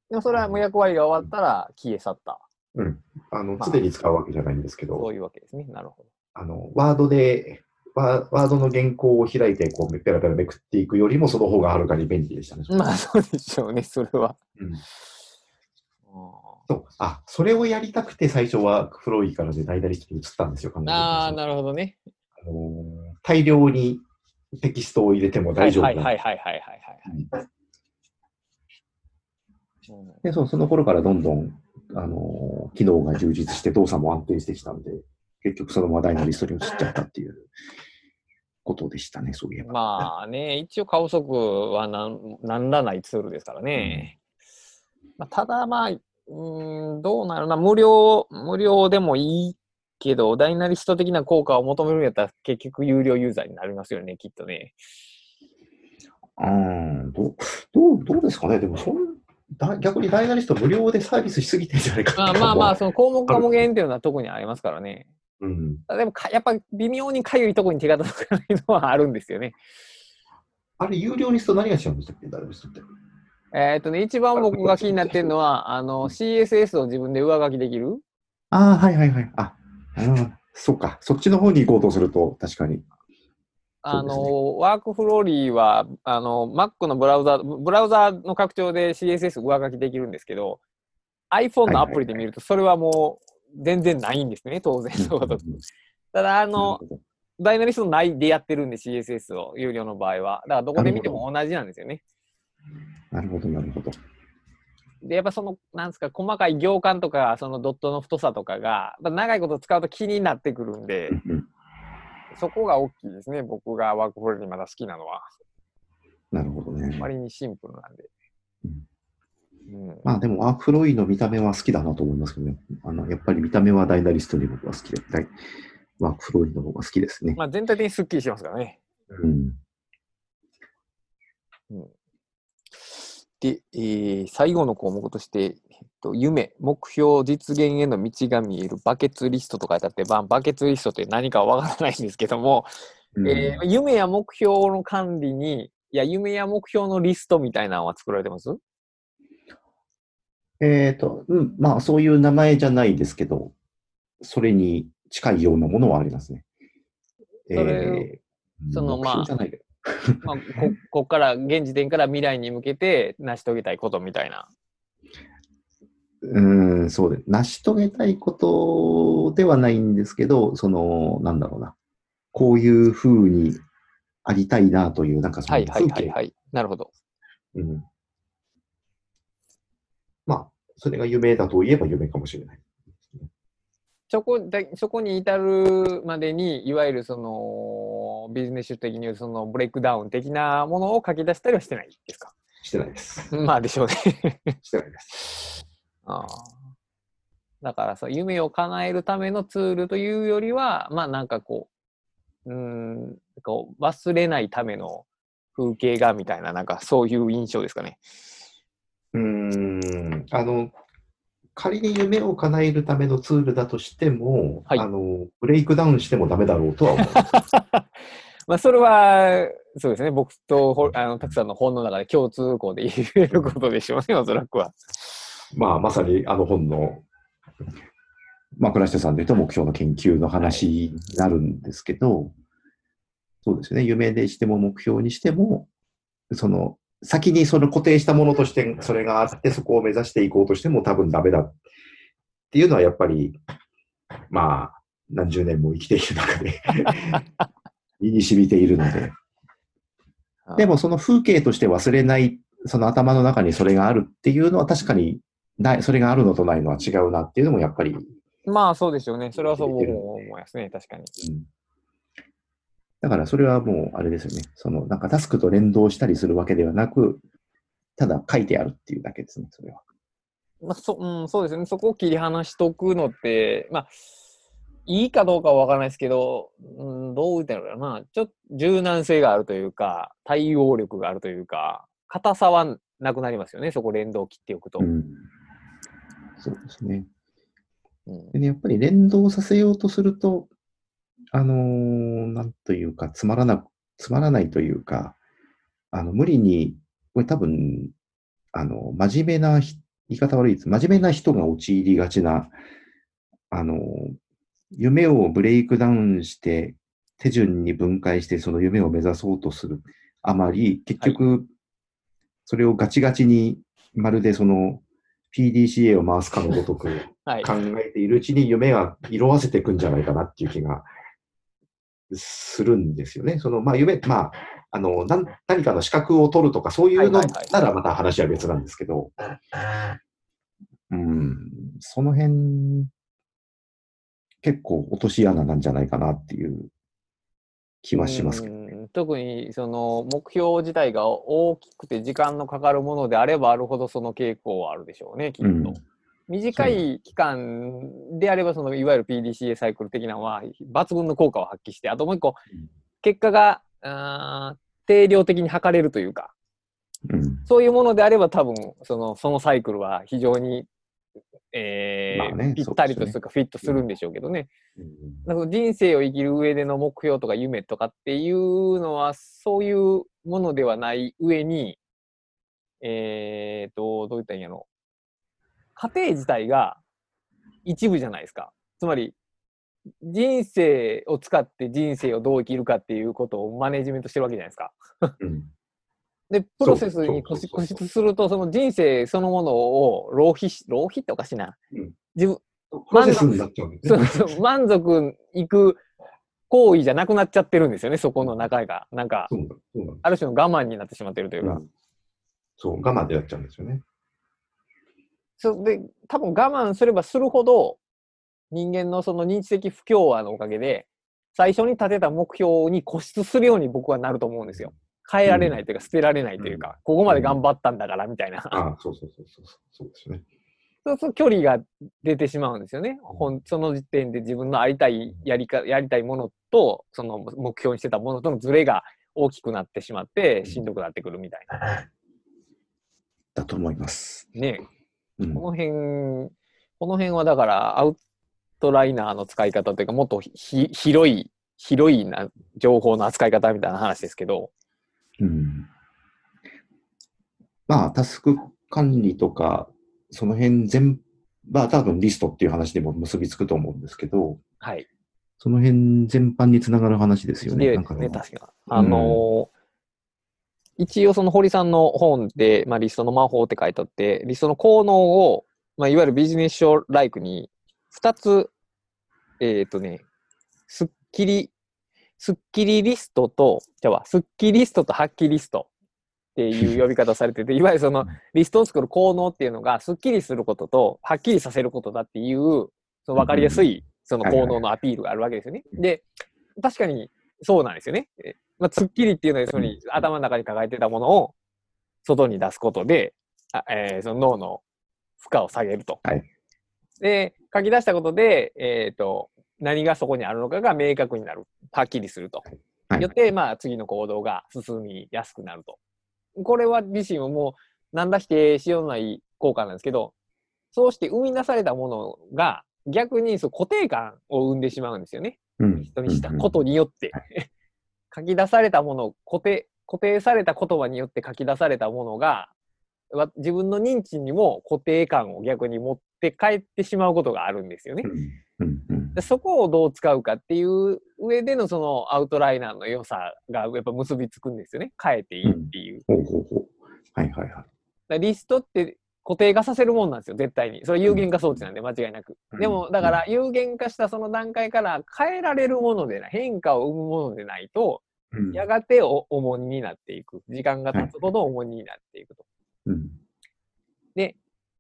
Speaker 1: でもそれはもう役割が終わったら消え去った。
Speaker 2: うん。あの、
Speaker 1: まあ
Speaker 2: 常に使うわけじゃないんですけど、
Speaker 1: そういうわけですね。なるほど。
Speaker 2: あの、ワードで、ワワードの原稿を開いて、こう、ペラペラめくっていくよりも、その方がはるかに便利でしたね。
Speaker 1: まあそうでしょうね、それは。
Speaker 2: うん。
Speaker 1: あ
Speaker 2: そう。あ、それをやりたくて最初はフロイからでダイナリストに移ったんですよ、
Speaker 1: あー、なるほどね。
Speaker 2: あのー大量にテキストを入れても
Speaker 1: はい
Speaker 2: 大丈夫な
Speaker 1: はいはいはいはいはいはい。
Speaker 2: うん
Speaker 1: うん
Speaker 2: でそうその頃からどんどん、あのー機能が充実して動作も安定してきたんで、結局そのままダイナリストに移っちゃったっていうことでしたね、そういえば。
Speaker 1: まあね、一応顔速はなんなんらないツールですからね。まあ、ただまあ、うーん、どうなるな、無料、無料でもいいけど、ダイナリスト的な効果を求めるんやったら結局有料ユーザーになりますよね、きっとね。
Speaker 2: うん、どう、どう、どうですかね、でもそんだ、逆にダイナリスト無料でサービスしすぎてんじゃないか
Speaker 1: まあ
Speaker 2: な
Speaker 1: まあまあ、その項目化無限っていうのは特にありますからね。
Speaker 2: うん。
Speaker 1: でもか、やっぱ微妙にかゆいところに手が届かないのはあるんですよね。
Speaker 2: あれ、有料リスト何が違うんでしたっけ、ダイナリストって。
Speaker 1: えーっとね、一番僕が気になってるのは、あの、CSS を自分で上書きできる
Speaker 2: ああ、はいはいはい。あ、うん、そうか。そっちの方に行こうとすると、確かに。
Speaker 1: あの、ワークフローリーは、あの、Mac のブラウザ、ブラウザの拡張で CSS 上書きできるんですけど、iPhone のアプリで見ると、それはもう全然ないんですね、当然のこと。ただ、あの、ダイナリストないでやってるんで、CSS を、有料の場合は。だから、どこで見ても同じなんですよね。
Speaker 2: なるほど、なるほど。
Speaker 1: で、やっぱその、なんですか、細かい行間とか、そのドットの太さとかが、長いこと使うと気になってくるんで、
Speaker 2: うん
Speaker 1: そこが大きいですね、僕がワークフローリーまだ好きなのは。
Speaker 2: なるほどね。
Speaker 1: 割にシンプルなんで。うん
Speaker 2: まあでも、ワークフローイの見た目は好きだなと思いますけどね。あの、やっぱり見た目はダイナリストに僕は好きで、ワークフローイの方が好きですね。
Speaker 1: まあ、全体的にスッキリしますからね。
Speaker 2: うん。
Speaker 1: で、えー最後の項目として、えっと、夢、目標、実現への道が見えるバケツリストと書いてあって、まあ、バケツリストって何かわからないんですけども、
Speaker 2: うん
Speaker 1: えー夢や目標の管理に、いや、夢や目標のリストみたいなのは作られてます？
Speaker 2: えっ、と、うん、まあそういう名前じゃないですけど、それに近いようなものはありますね。えー
Speaker 1: その
Speaker 2: 目標じゃないけど
Speaker 1: まあ、こ こっから、現時点から未来に向けて成し遂げたいことみたいな。
Speaker 2: うーん、そうで、成し遂げたいことではないんですけど、その、なんだろうな。こういう風にありたいなという、なんかその
Speaker 1: はいはい
Speaker 2: 風景。
Speaker 1: はいはい。なるほど。
Speaker 2: うん。まあ、それが夢だと言えば夢かもしれない。
Speaker 1: そこだそこに至るまでに、いわゆるそのビジネス的にそのブレイクダウン的なものを書き出したりはしてないですか？
Speaker 2: してないです。
Speaker 1: まあでしょうね。
Speaker 2: してないです。
Speaker 1: ああだからそう夢を叶えるためのツールというよりはまあなんかこううーんこう忘れないための風景画みたいななんかそういう印象ですかね。
Speaker 2: うーん、あの、仮に夢を叶えるためのツールだとしても、
Speaker 1: はい
Speaker 2: あの、ブレイクダウンしてもダメだろうとは思います。
Speaker 1: まあそれはそうですね僕とほあのたくさんの本の中で共通項で言えることでしょうねおそらくは。
Speaker 2: まあ、まさにあの本の、まあ、倉下さんで言うと目標の研究の話になるんですけど、そうですね、夢でしても目標にしても、その、先にその固定したものとしてそれがあって、そこを目指していこうとしても多分ダメだっていうのはやっぱり、まあ、何十年も生きている中で 身に染みているので。でもその風景として忘れない、その頭の中にそれがあるっていうのは確かにない、それがあるのとないのは違うなっていうのもやっぱり、
Speaker 1: まあそうでしょうね。それはそう思いますね確かに。
Speaker 2: うんだからそれはもうあれですよね。そのなんかタスクと連動したりするわけではなく、ただ書いてあるっていうだけですね、それは。
Speaker 1: まあそうん、そうですね、そこを切り離しとくのって、まあ、いいかどうかは分からないですけど、うん、どう言ったらいいのかな、ちょっと柔軟性があるというか、対応力があるというか、硬さはなくなりますよね、そこ連動を切っておくと。
Speaker 2: うん。そうですね。
Speaker 1: うん
Speaker 2: でね、やっぱり連動させようとすると、あのーなんというか、つまらな、つまらないというか、あの、無理に、これ多分、あの、真面目なひ、言い方悪いです。真面目な人が陥りがちな、あのー夢をブレイクダウンして、手順に分解して、その夢を目指そうとするあまり、結局、それをガチガチに、まるでその、PDCA を回すかのごとく、
Speaker 1: はい。
Speaker 2: 考えているうちに夢が色あせていくんじゃないかなっていう気がするんですよね。その、まあ夢、まあ、あの、何かの資格を取るとかそういうのならまた話は別なんですけど、うん、その辺、結構落とし穴なんじゃないかなっていう気はしますけど。
Speaker 1: うん特にその目標自体が大きくて時間のかかるものであればあるほどその傾向はあるでしょうね、きっと。
Speaker 2: うん。
Speaker 1: 短い期間であればそのいわゆる PDCA サイクル的なのは抜群の効果を発揮してあともう一個
Speaker 2: うん。
Speaker 1: 結果があー定量的に測れるというか
Speaker 2: うん。
Speaker 1: そういうものであれば多分そのそのサイクルは非常に、えー
Speaker 2: まあね
Speaker 1: ぴったりとするかフィットするんでしょうけどね。
Speaker 2: うん
Speaker 1: 人生を生きる上での目標とか夢とかっていうのはそういうものではない上にえー、とどういったんやろ家庭自体が一部じゃないですかつまり人生を使って人生をどう生きるかっていうことをマネジメントしてるわけじゃないですか。
Speaker 2: うん
Speaker 1: でプロセスに固執するとその人生そのものを浪費し浪費っておかしいな、
Speaker 2: うん
Speaker 1: 自分満足いく行為じゃなくなっちゃってるんですよね、そこの中が。なんか、
Speaker 2: ん
Speaker 1: ある種の我慢になってしまってるというか。
Speaker 2: うんそう、我慢でやっちゃうんですよね。
Speaker 1: そうで、多分我慢すればするほど、人間のその認知的不協和のおかげで、最初に立てた目標に固執するように僕はなると思うんですよ。変えられないというか、捨てられないというか、ここまで頑張ったんだからみたいな。
Speaker 2: ああ、そうそうそうそうそう、そうですね。
Speaker 1: そうすると距離が出てしまうんですよね。ほんその時点で自分のありたいやりかやりたいものとその目標にしてたものとのズレが大きくなってしまってしんどくなってくるみたいな。
Speaker 2: だと思います。
Speaker 1: ね
Speaker 2: うん
Speaker 1: この辺この辺はだからアウトライナーの使い方というかもっとひ広い広いな情報の扱い方みたいな話ですけど、
Speaker 2: うんまあ、タスク管理とか、その辺全、まあ多分リストっていう話にも結びつくと思うんですけど、
Speaker 1: はい。
Speaker 2: その辺全般につながる話ですよね。
Speaker 1: で
Speaker 2: なんか
Speaker 1: ね、確かあのー一応その堀さんの本で、まあ、リストの魔法って書いてあって、リストの効能を、まあ、いわゆるビジネス書ライクに2つ、えっ、とね、スッキリ、スッキリリストと、じゃあ、スッキリストとハッキリストっていう呼び方されてて、いわゆるそのリストを作る効能っていうのが、スッキリすることと、はっきりさせることだっていう、その分かりやすいその行動のアピールがあるわけですよね。で、確かにそうなんですよね。えまあ、ツッキリっていうのは、その頭の中に抱えてたものを外に出すことで、あえーその脳の負荷を下げると。
Speaker 2: はい
Speaker 1: で、書き出したことで、えっ、と、何がそこにあるのかが明確になる。はっきりすると。
Speaker 2: はい
Speaker 1: よって、まあ、次の行動が進みやすくなると。これは自身はもう、なんだ否定しようのない効果なんですけど、そうして生み出されたものが、逆にそう固定感を生んでしまうんですよね。
Speaker 2: うん。
Speaker 1: 人にした
Speaker 2: うん
Speaker 1: ことによって
Speaker 2: は。
Speaker 1: 書き出されたもの、固定、固定された言葉によって書き出されたものが、わ自分の認知にも固定感を逆に持って帰ってしまうことがあるんですよね。
Speaker 2: うん。うん。うん
Speaker 1: でそこをどう使うかっていう上でのそのアウトライナーの良さがやっぱ結びつくんですよね。変えていいっていう。
Speaker 2: ほうほうほう。はいはいはい。
Speaker 1: リストって固定化させるもんなんですよ、絶対に。それは有限化装置なんで間違いなく。
Speaker 2: うん
Speaker 1: でも、だから有限化したその段階から変えられるものでない、変化を生むものでないと、
Speaker 2: うん
Speaker 1: やがてお重荷になっていく。時間が経つほど重荷になっていくと。
Speaker 2: うん。
Speaker 1: で、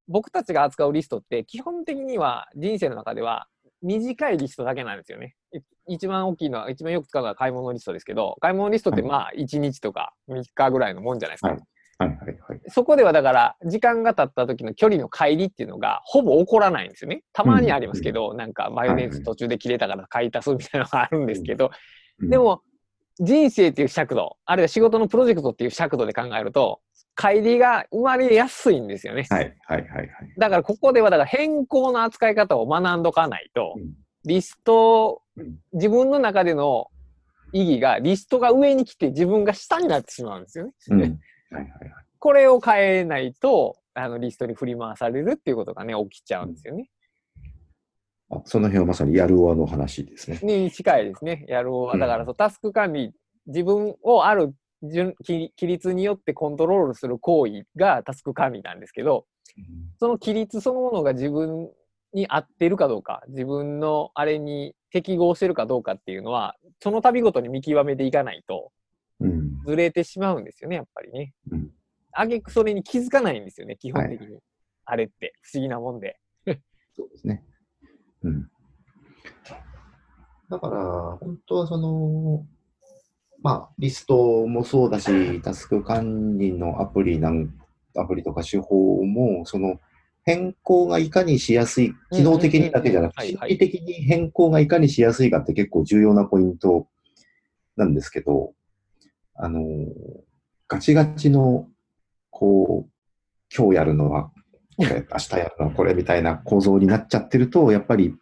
Speaker 1: 僕たちが扱うリストって基本的には人生の中では短いリストだけなんですよね。い一番大きいのは、一番よく使うのは買い物リストですけど、買い物リストって
Speaker 2: はい
Speaker 1: まあ1日とか3日ぐらいのもんじゃないですか。
Speaker 2: はいはいはいはい。
Speaker 1: そこではだから、時間が経った時の距離の乖離っていうのがほぼ起こらないんですよね。たまにありますけど、なんかマヨネーズ途中で切れたから買い足すみたいなのがあるんですけど、
Speaker 2: うん
Speaker 1: で、も、人生っていう尺度、あるいは仕事のプロジェクトっていう尺度で考えると、乖離が生まれやすいんですよね。
Speaker 2: はいはいはいはい。
Speaker 1: だからここではだから変更の扱い方を学んどかないと、
Speaker 2: うん
Speaker 1: リスト
Speaker 2: うん、
Speaker 1: 自分の中での意義が、リストが上に来て自分が下になってしまうんですよね。
Speaker 2: うん。はいはいはい。
Speaker 1: これを変えないと、あのリストに振り回されるっていうことがね、起きちゃうんですよね。
Speaker 2: あその辺はまさにやる側の話ですね。
Speaker 1: に近いですね。やるは。
Speaker 2: うん
Speaker 1: だからそう、タスク管理、自分をある順規規律によってコントロールする行為がタスク管理なんですけど、その規律そのものが自分に合ってるかどうか、自分のあれに適合してるかどうかっていうのは、その度ごとに見極めていかないと、
Speaker 2: うん。
Speaker 1: ずれてしまうんですよね、やっぱりね。
Speaker 2: うん
Speaker 1: あげくそれに気づかないんですよね、基本的に。あれって、不思議なもんで。
Speaker 2: そうですね。うん。だから、本当はその、まあ、リストもそうだし、タスク管理のアプリなん、アプリとか手法も、その、変更がいかにしやすい、機能的にだけじゃなくて、心理的に変更がいかにしやすいかって結構重要なポイントなんですけど、あの、ガチガチの、こう、今日やるのはこれ、明日やるのはこれみたいな構造になっちゃってると、やっぱり、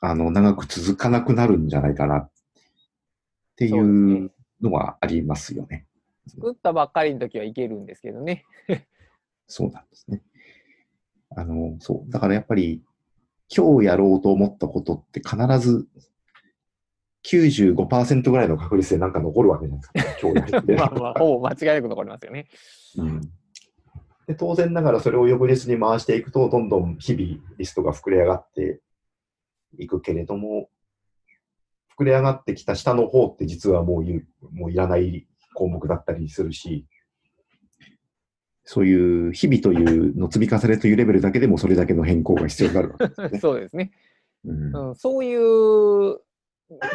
Speaker 2: あの、長く続かなくなるんじゃないかなってい
Speaker 1: そう
Speaker 2: のはありますよね。
Speaker 1: 作ったばっかりの時はいけるんですけどね。
Speaker 2: そうなんですね。あの、そう。だからやっぱり、今日やろうと思ったことって必ず95%ぐらいの確率でなんか残るわけじゃないですか。今日やって。
Speaker 1: まあまあ、ほぼ間違いなく残りますよね。
Speaker 2: うんで当然ながらそれを翌日に回していくと、どんどん日々リストが膨れ上がっていくけれども、膨れ上がってきた下の方って実はもういもういらない項目だったりするし、そういう日々というの積み重ねというレベルだけでもそれだけの変更が必要になるわけですね。
Speaker 1: そうですね。
Speaker 2: うん
Speaker 1: うん、そういう、そ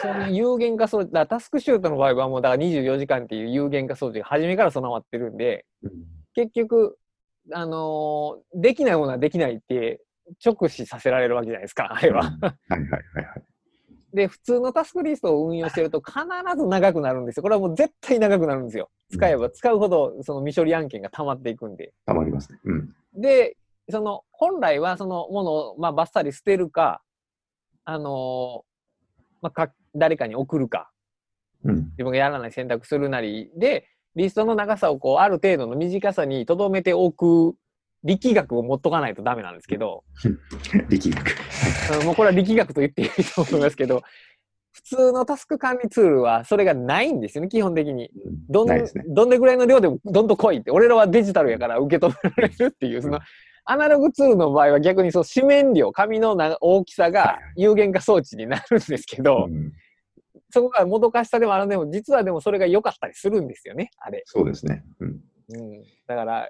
Speaker 1: ういう有限化装置、だタスクシュートの場合はもうだから24時間っていう有限化装置が初めから備わってるんで、
Speaker 2: うん
Speaker 1: 結局、あのーできないものはできないって直視させられるわけじゃないですか、あれは。
Speaker 2: はいはいはいはい。
Speaker 1: で、普通のタスクリストを運用してると必ず長くなるんですよ。これはもう絶対長くなるんですよ。使えば使うほどその未処理案件が溜まっていくんで。
Speaker 2: たまりますね。うん。
Speaker 1: で、その本来はそのものを、まあ、バッサリ捨てるか、あのーまあ、か誰かに送るか、
Speaker 2: うん。
Speaker 1: 自分がやらない選択するなりで、リストの長さをこうある程度の短さに留めておく力学を持っとかないとダメなんですけど、
Speaker 2: 力学。
Speaker 1: うんもうこれは力学と言っていいと思いますけど、普通のタスク管理ツールはそれがないんですよね、基本的に。
Speaker 2: うん
Speaker 1: どん
Speaker 2: ね。
Speaker 1: どんでぐらいの量でもどんどん来いって、俺らはデジタルやから受け止められるっていう、そのアナログツールの場合は逆にそう紙面量、紙のな大きさが有限化装置になるんですけど、
Speaker 2: うん
Speaker 1: そこがもどかしさでもあるんでも、実はでもそれが良かったりするんですよね、あれ。
Speaker 2: そうですね。うん。
Speaker 1: うん、だから、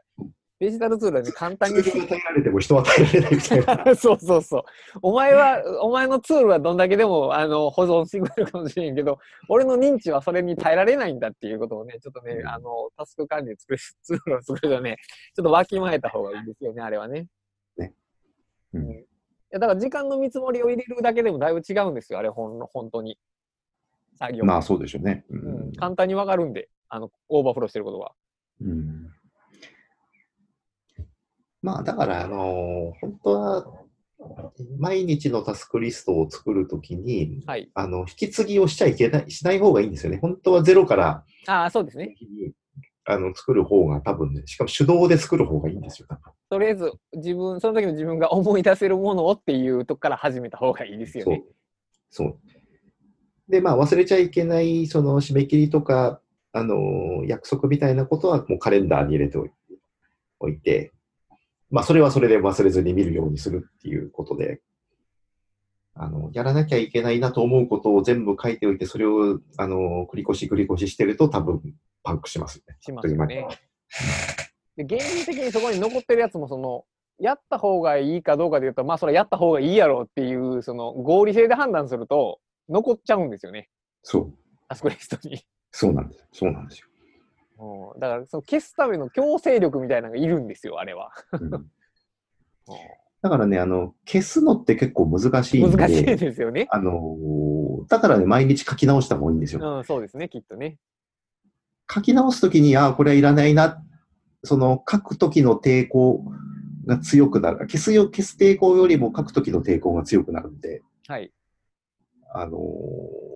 Speaker 1: デジタルツールはね、簡単に。
Speaker 2: ツールが耐えられても人は耐えられないみたいな。
Speaker 1: そうそうそう。お前は、お前のツールはどんだけでもあの保存してくれるかもしれんけど、俺の認知はそれに耐えられないんだっていうことをね、ちょっとね、あの、タスク管理で作る、ツールを作るとね、ちょっとわきまえた方がいいですよね、あれはね。
Speaker 2: ね
Speaker 1: う。
Speaker 2: うんん
Speaker 1: いやだから時間の見積もりを入れるだけでもだいぶ違うんですよ、あれ、ほん本当に。作業。
Speaker 2: まあそうでしょうね。う
Speaker 1: うんん、簡単にわかるんで、あの、オーバーフローしてることが。
Speaker 2: うんまあだから、あのー本当は、毎日のタスクリストを作るときに、
Speaker 1: はい。
Speaker 2: あの、引き継ぎをしちゃいけない、しない方がいいんですよね。本当はゼロから
Speaker 1: ああ、そうですね。
Speaker 2: あの作る方が多分ね、しかも手動で作る方がいいんですよ。
Speaker 1: とりあえず、自分、その時の自分が思い出せるものをっていうとこから始めた方がいいですよ
Speaker 2: そう
Speaker 1: ね。。
Speaker 2: そう。で、まあ忘れちゃいけない、その締め切りとか、あのー約束みたいなことはもうカレンダーに入れておいて、まあそれはそれで忘れずに見るようにするっていうことで、あの、やらなきゃいけないなと思うことを全部書いておいて、それを、あのー繰り越し繰り越ししてると多分パンクしますね。
Speaker 1: しますよね。で、現実的にそこに残ってるやつも、その、やった方がいいかどうかで言うと、まあ、それはやった方がいいやろうっていう、その、合理性で判断すると、残っちゃうんですよね。
Speaker 2: そう。
Speaker 1: タスクリストに。
Speaker 2: そうなんです。そうなんですよ。
Speaker 1: うんだから、その消すための強制力みたいなのがいるんですよ、あれは。
Speaker 2: うんだからね、あの、消すのって結構難しいんで、
Speaker 1: 難しいですよね。
Speaker 2: あのーだからね、毎日書き直した方がいいんですよ。
Speaker 1: うん、そうですね、きっとね。
Speaker 2: 書き直すときに、ああ、これはいらないな、その書くときの抵抗が強くなる。消すよ、消す抵抗よりも書くときの抵抗が強くなるんで、
Speaker 1: はい。
Speaker 2: あのー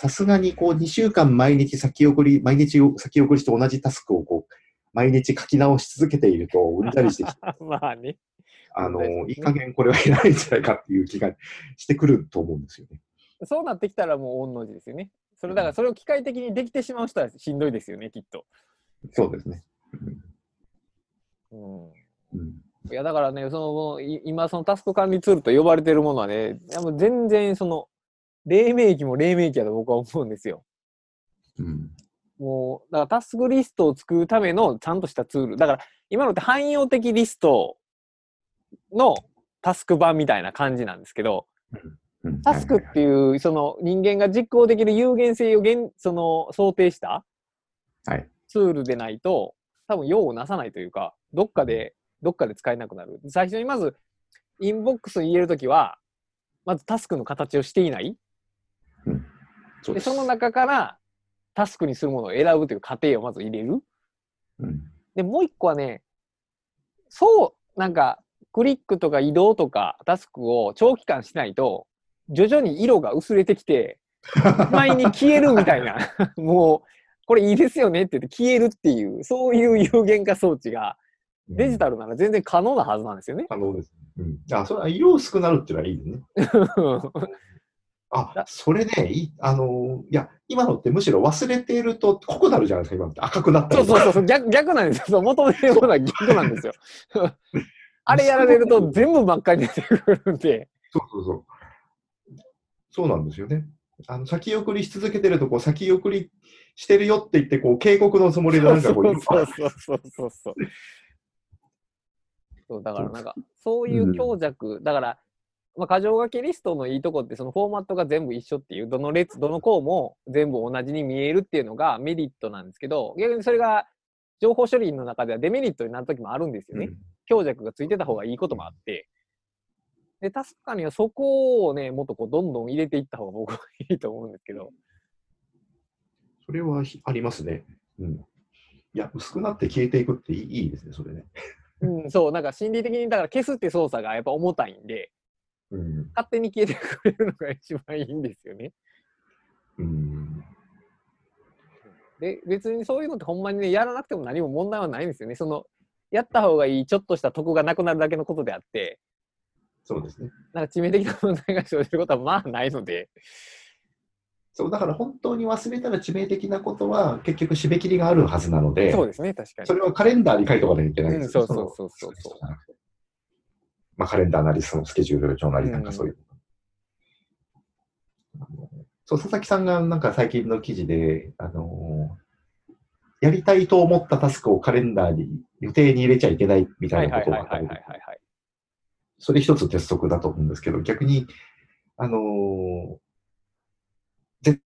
Speaker 2: さすがにこう2週間毎日先送り、毎日先送りして同じタスクをこう、毎日書き直し続けていると、うんざりしてきて、
Speaker 1: まあね。
Speaker 2: あの
Speaker 1: ね
Speaker 2: ーいい加減これはいらないんじゃないかっていう気がしてくると思うんですよね。
Speaker 1: そうなってきたらもう御の字ですよね。それだから、それを機械的にできてしまう人はしんどいですよね、きっと。
Speaker 2: そうですね。
Speaker 1: うん。
Speaker 2: うん
Speaker 1: いやだからね、その今、そのタスク管理ツールと呼ばれてるものはね、全然その、黎明期も黎明期だと僕は思うんですよ。
Speaker 2: うん
Speaker 1: もう、だからタスクリストを作るためのちゃんとしたツール。だから、今のって汎用的リストのタスク版みたいな感じなんですけど、
Speaker 2: うん
Speaker 1: タスクっていう、その人間が実行できる有限性をげんその想定した
Speaker 2: はい
Speaker 1: ツールでないと、多分用をなさないというか、どっかで、どっかで使えなくなる。最初にまず、インボックスに入れるときは、まずタスクの形をしていない。
Speaker 2: そうで
Speaker 1: その中からタスクにするものを選ぶという過程をまず入れる。
Speaker 2: うん
Speaker 1: で、もう一個はね、そう、なんか、クリックとか移動とかタスクを長期間しないと、徐々に色が薄れてきて、前に消えるみたいな、もう、これいいですよねって言って消えるっていう、そういう有限化装置がデジタルなら全然可能なはずなんですよね。
Speaker 2: 可能です。うん。あ、それは色薄くなるっていうのはいいよね。あ
Speaker 1: だ、
Speaker 2: それね、いい、あのーいや、今のってむしろ忘れていると濃くなるじゃないですか、今のって赤くなった
Speaker 1: そうそうそう、逆逆なんですよ。そう求めてるものは逆なんですよ。あれやられると全部真っ赤に出てくるんで。
Speaker 2: そうそうそう。そうなんですよね。あの先送りし続けてると、こう先送りしてるよって言って、こう警告のつもりでなんかこう、
Speaker 1: そうそうそうそうそうそう。そうだからなんか、そういう強弱、だから、まあ、箇条書きリストのいいとこって、そのフォーマットが全部一緒っていう、どの列、どの項も全部同じに見えるっていうのがメリットなんですけど、逆にそれが情報処理の中ではデメリットになる時もあるんですよね。
Speaker 2: うん
Speaker 1: 強弱がついてた方がいいこともあって、で、確かにはそこをね、もっとこう、どんどん入れていった方が僕はいいと思うんですけど、
Speaker 2: それはひありますね。うん。いや、薄くなって消えていくっていいいいですね、それね。
Speaker 1: うん、そう、なんか心理的に、だから消すって操作がやっぱ重たいんで、
Speaker 2: うん。
Speaker 1: 勝手に消えてくれるのが一番いいんですよね。
Speaker 2: うん。
Speaker 1: で、別にそういうのってほんまにね、やらなくても何も問題はないんですよね。その、やった方がいい、ちょっとした得がなくなるだけのことであって、
Speaker 2: そうですね。
Speaker 1: なんか致命的な問題が生じることはまあないので、
Speaker 2: そう、だから本当に忘れたら致命的なことは、結局締め切りがあるはずなので、
Speaker 1: そうですね、確かに
Speaker 2: そ。れはカレンダーに書いておかなきゃいけないんですよ
Speaker 1: うんそうそうそうそう
Speaker 2: まあ、カレンダーなり、そのスケジュール帳なり、なんかそういう。あのそう、佐々木さんがなんか最近の記事で、あのーやりたいと思ったタスクをカレンダーに予定に入れちゃいけないみた
Speaker 1: はい
Speaker 2: なことがある。それ一つ鉄則だと思うんですけど、逆に、あのー絶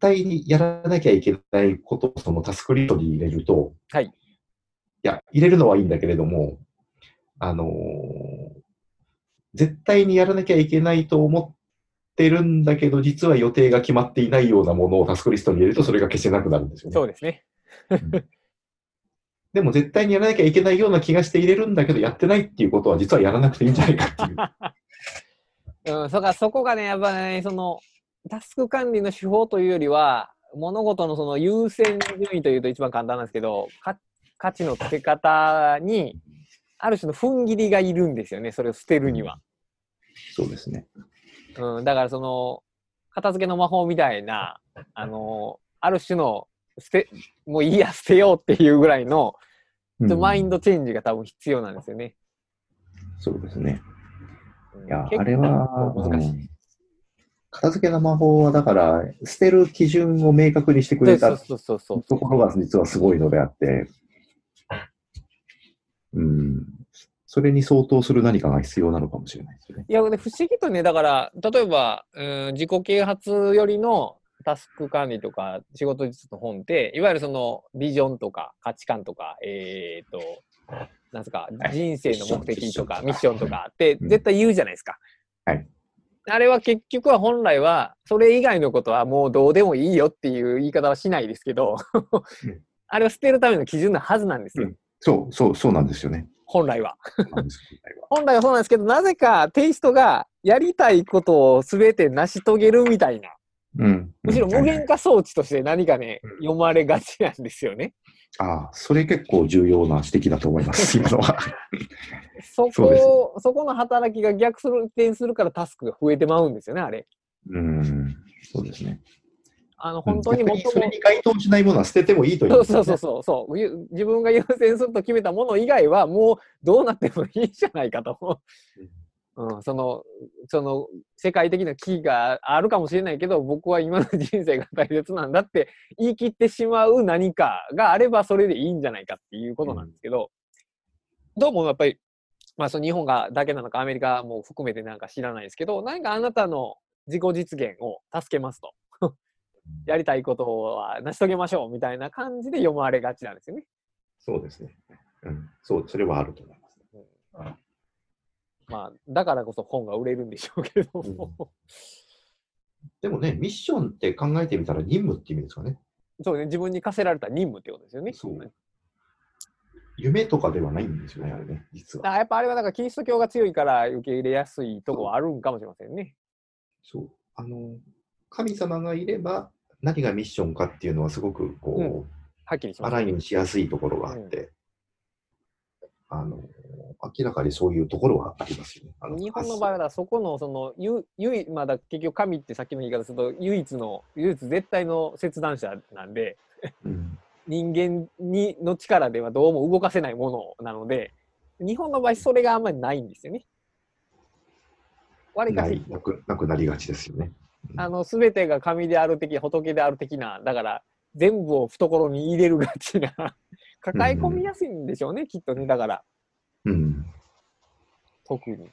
Speaker 2: 対にやらなきゃいけないことをそのタスクリストに入れると、
Speaker 1: はい。
Speaker 2: いや、入れるのはいいんだけれども、あのー絶対にやらなきゃいけないと思ってるんだけど、実は予定が決まっていないようなものをタスクリストに入れると、それが消せなくなるんですよね。
Speaker 1: そうですね。
Speaker 2: でも絶対にやらなきゃいけないような気がして入れるんだけど、やってないっていうことは、実はやらなくていいんじゃないかっていう。
Speaker 1: うん、そかそこがね、やっぱね、そのタスク管理の手法というよりは、物事のその優先順位というと一番簡単なんですけど、か価値のつけ方に、ある種の踏ん切りがいるんですよね、それを捨てるには。
Speaker 2: そうですね。
Speaker 1: うん、だからその、片付けの魔法みたいな、あのある種の捨て、もういいや、捨てようっていうぐらいの、
Speaker 2: うん
Speaker 1: マインドチェンジが多分必要なんですよね。
Speaker 2: そうですね。
Speaker 1: うん
Speaker 2: いや、あれは、
Speaker 1: 難しい。
Speaker 2: うん片付けの魔法は、だから、捨てる基準を明確にしてくれた
Speaker 1: そうそうそうそう
Speaker 2: ところが実はすごいのであって、うん、それに相当する何かが必要なのかもしれないですよね。
Speaker 1: いや、で不思議とね、だから、例えば、うん、自己啓発よりのタスク管理とか仕事術の本って、いわゆるそのビジョンとか価値観とか、えっ、と、なんですか、
Speaker 2: はい。
Speaker 1: 人生の目的とかミ
Speaker 2: ミッション
Speaker 1: とかって
Speaker 2: うん。
Speaker 1: 絶対言うじゃないですか。
Speaker 2: はい。
Speaker 1: あれは結局は本来は、それ以外のことはもうどうでもいいよっていう言い方はしないですけど
Speaker 2: うん、
Speaker 1: あれは捨てるための基準なはずなんですよ、
Speaker 2: うんそう、そう、そうなんですよね。
Speaker 1: 本来は。
Speaker 2: 本来は
Speaker 1: そうなんですけど、なぜかテイストがやりたいことを全て成し遂げるみたいな、
Speaker 2: うん。
Speaker 1: むしろ無限化装置として何かね、
Speaker 2: うん
Speaker 1: 読まれがちなんですよね。
Speaker 2: ああ、それ結構重要な指摘だと思います、今のは。
Speaker 1: そこ、そこの働きが逆転するからタスクが増えてまうんですよね、あれ。
Speaker 2: うん、そうですね。
Speaker 1: あの、本当にも
Speaker 2: 逆それに該当しないものは捨ててもいいという、
Speaker 1: そうそうそうそうそう。ゆ自分が優先すると決めたもの以外はもうどうなってもいいじゃないかと。うん、そのその世界的な危機があるかもしれないけど僕は今の人生が大切なんだって言い切ってしまう何かがあればそれでいいんじゃないかっていうことなんですけど、どうもやっぱり、まあ、その日本がだけなのかアメリカも含めてなんか知らないですけど何かあなたの自己実現を助けますとやりたいことは成し遂げましょうみたいな感じで読まれがちなんですよね。
Speaker 2: そうですね。うん、そう、それはあると思います。
Speaker 1: まあ、だからこそ本が売れるんでしょうけども、
Speaker 2: でもね、ミッションって考えてみたら任務って意味ですかね。
Speaker 1: そうね、自分に課せられた任務ってことですよね。
Speaker 2: そう夢とかではないんですよね、あれね、実は。
Speaker 1: やっぱあれはなんかキリスト教が強いから受け入れやすいとこはあるんかもしれませんね。
Speaker 2: そう。あの、神様がいれば何がミッションかっていうのはすごくこう、
Speaker 1: うんはっきりします、
Speaker 2: アラインしやすいところがあって、あの、明らかにそういうところはありますよね。あ
Speaker 1: 日本の場合はそこのそのゆ唯一まあだ結局神ってさっきの言い方すると唯一の唯一絶対の切断者なんで
Speaker 2: うん、
Speaker 1: 人間にの力ではどうも動かせないものなので日本の場合それがあんまりないんですよね。割かし
Speaker 2: なくなくなりがちですよね。
Speaker 1: あの全てが神である的仏である的なだから全部を懐に入れるがちな抱え込みやすいんでしょうね、きっとねだから
Speaker 2: うん。
Speaker 1: 特に。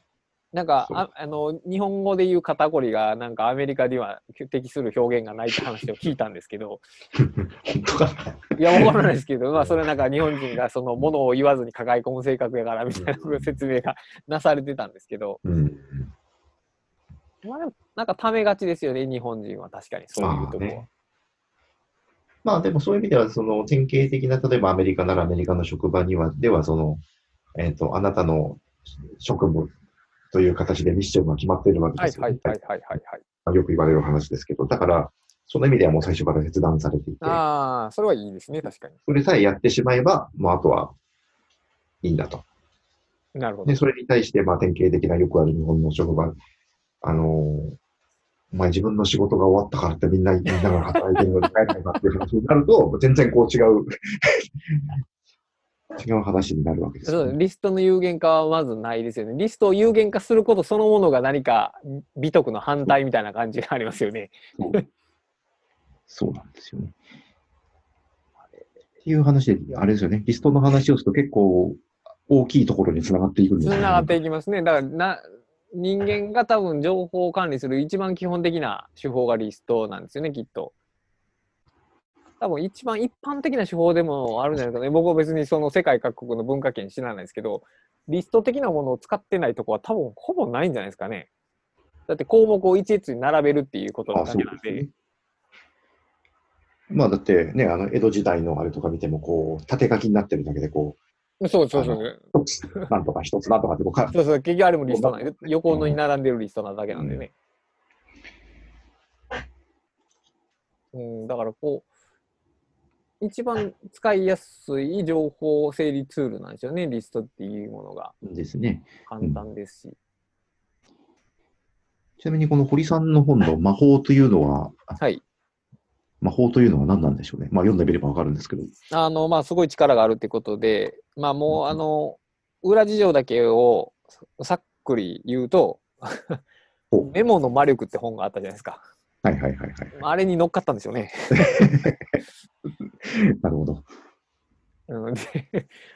Speaker 1: なんかああの日本語で言う肩こりがなんかアメリカでは適する表現がないって話を聞いたんですけど
Speaker 2: 本当かな？い
Speaker 1: やわからないですけど、まあ、それなんか日本人がそのものを言わずに抱え込む性格やからみたいな説明がなされてたんですけど、
Speaker 2: うん。
Speaker 1: まあ、なんかためがちですよね日本人は確かにそういうところは。
Speaker 2: まあねまあでもそういう意味では、その典型的な、例えばアメリカならアメリカの職場には、ではその、えっ、と、あなたの職務という形でミッションが決まっているわけ
Speaker 1: はい
Speaker 2: ですよ、ね。
Speaker 1: はいはいはいはいはい。
Speaker 2: まあよく言われる話ですけど、だから、その意味ではもう最初から切断されていて、
Speaker 1: ああ、それはいいですね、確かに。
Speaker 2: それさえやってしまえば、もうあとはいいんだと。
Speaker 1: なるほど
Speaker 2: で、。それに対して、まあ典型的なよくある日本の職場、あのーお前自分の仕事が終わったからってみんな、みんなが働いてるのに帰らないかっていう話になると、全然こう違う、違う話になるわけですね。
Speaker 1: リストの有限化はまずないですよね。リストを有限化することそのものが何か美徳の反対みたいな感じがありますよね。
Speaker 2: そうなんですよね。っていう話で、あれですよね、リストの話をすると結構大きいところにつながっていくんです
Speaker 1: つながっていきますね。だからな、人間が多分情報を管理する一番基本的な手法がリストなんですよね、きっと。多分一番一般的な手法でもあるんじゃないかね。僕は別にその世界各国の文化圏知らないですけど、リスト的なものを使ってないとこは多分ほぼないんじゃないですかね。だって項目を一列に並べるっていうことだけなんで。
Speaker 2: でね。まあだってね、あの江戸時代のあれとか見ても、こう、縦書きになってるだけで、こ
Speaker 1: うそうそう
Speaker 2: そう。なんとか一つなんとかってこうか、
Speaker 1: そうそう、結局あれもリストなんで、横のに並んでるリストなだけなんでね。うん、だからこう、一番使いやすい情報整理ツールなんですよね、リストっていうものが
Speaker 2: ですね。
Speaker 1: 簡単ですし。
Speaker 2: ちなみにこの堀さんの本の魔法というのは、
Speaker 1: はい。
Speaker 2: 魔法というのは何なんでしょうね。まあ読んでみればわかるんですけど。
Speaker 1: あの、まあ、すごい力があるってことで、まあ、もう、あの、裏事情だけをさっくり言うと
Speaker 2: ほ、
Speaker 1: メモの魔力って本があったじゃないですか。
Speaker 2: はいはいはいはい。
Speaker 1: あれに乗っかったんですよね。
Speaker 2: なるほど。
Speaker 1: うんで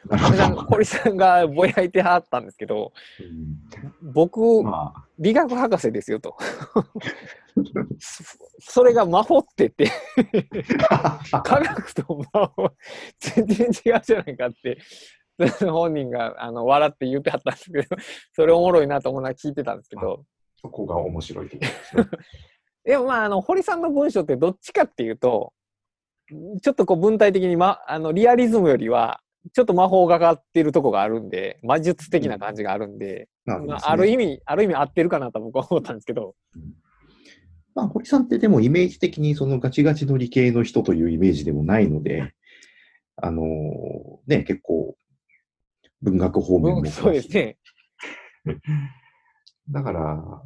Speaker 1: 堀さん
Speaker 2: ほ
Speaker 1: 堀さんがぼやいてはったんですけど、僕、
Speaker 2: ど。まあ、
Speaker 1: 理学博士ですよと。そ それが魔法ってって、科学と魔法、全然違うじゃないかって、本人があの笑って言ってはったんですけど、それおもろいなと思いながら聞いてたんですけど、
Speaker 2: そこが面白いですね。
Speaker 1: でもまあ、あの堀さんの文章ってどっちかっていうと、ちょっとこう文体的に、ま、あのリアリズムよりは、ちょっと魔法がかってるとこがあるんで、魔術的な感じがあるんで、
Speaker 2: なるほど
Speaker 1: まあ、ある意味、ある意味合ってるかなと僕は思ったんですけど、
Speaker 2: まあ、堀さんってでもイメージ的にそのガチガチの理系の人というイメージでもないので、あのーね、結構文学方面も
Speaker 1: うんそうですね。
Speaker 2: だから、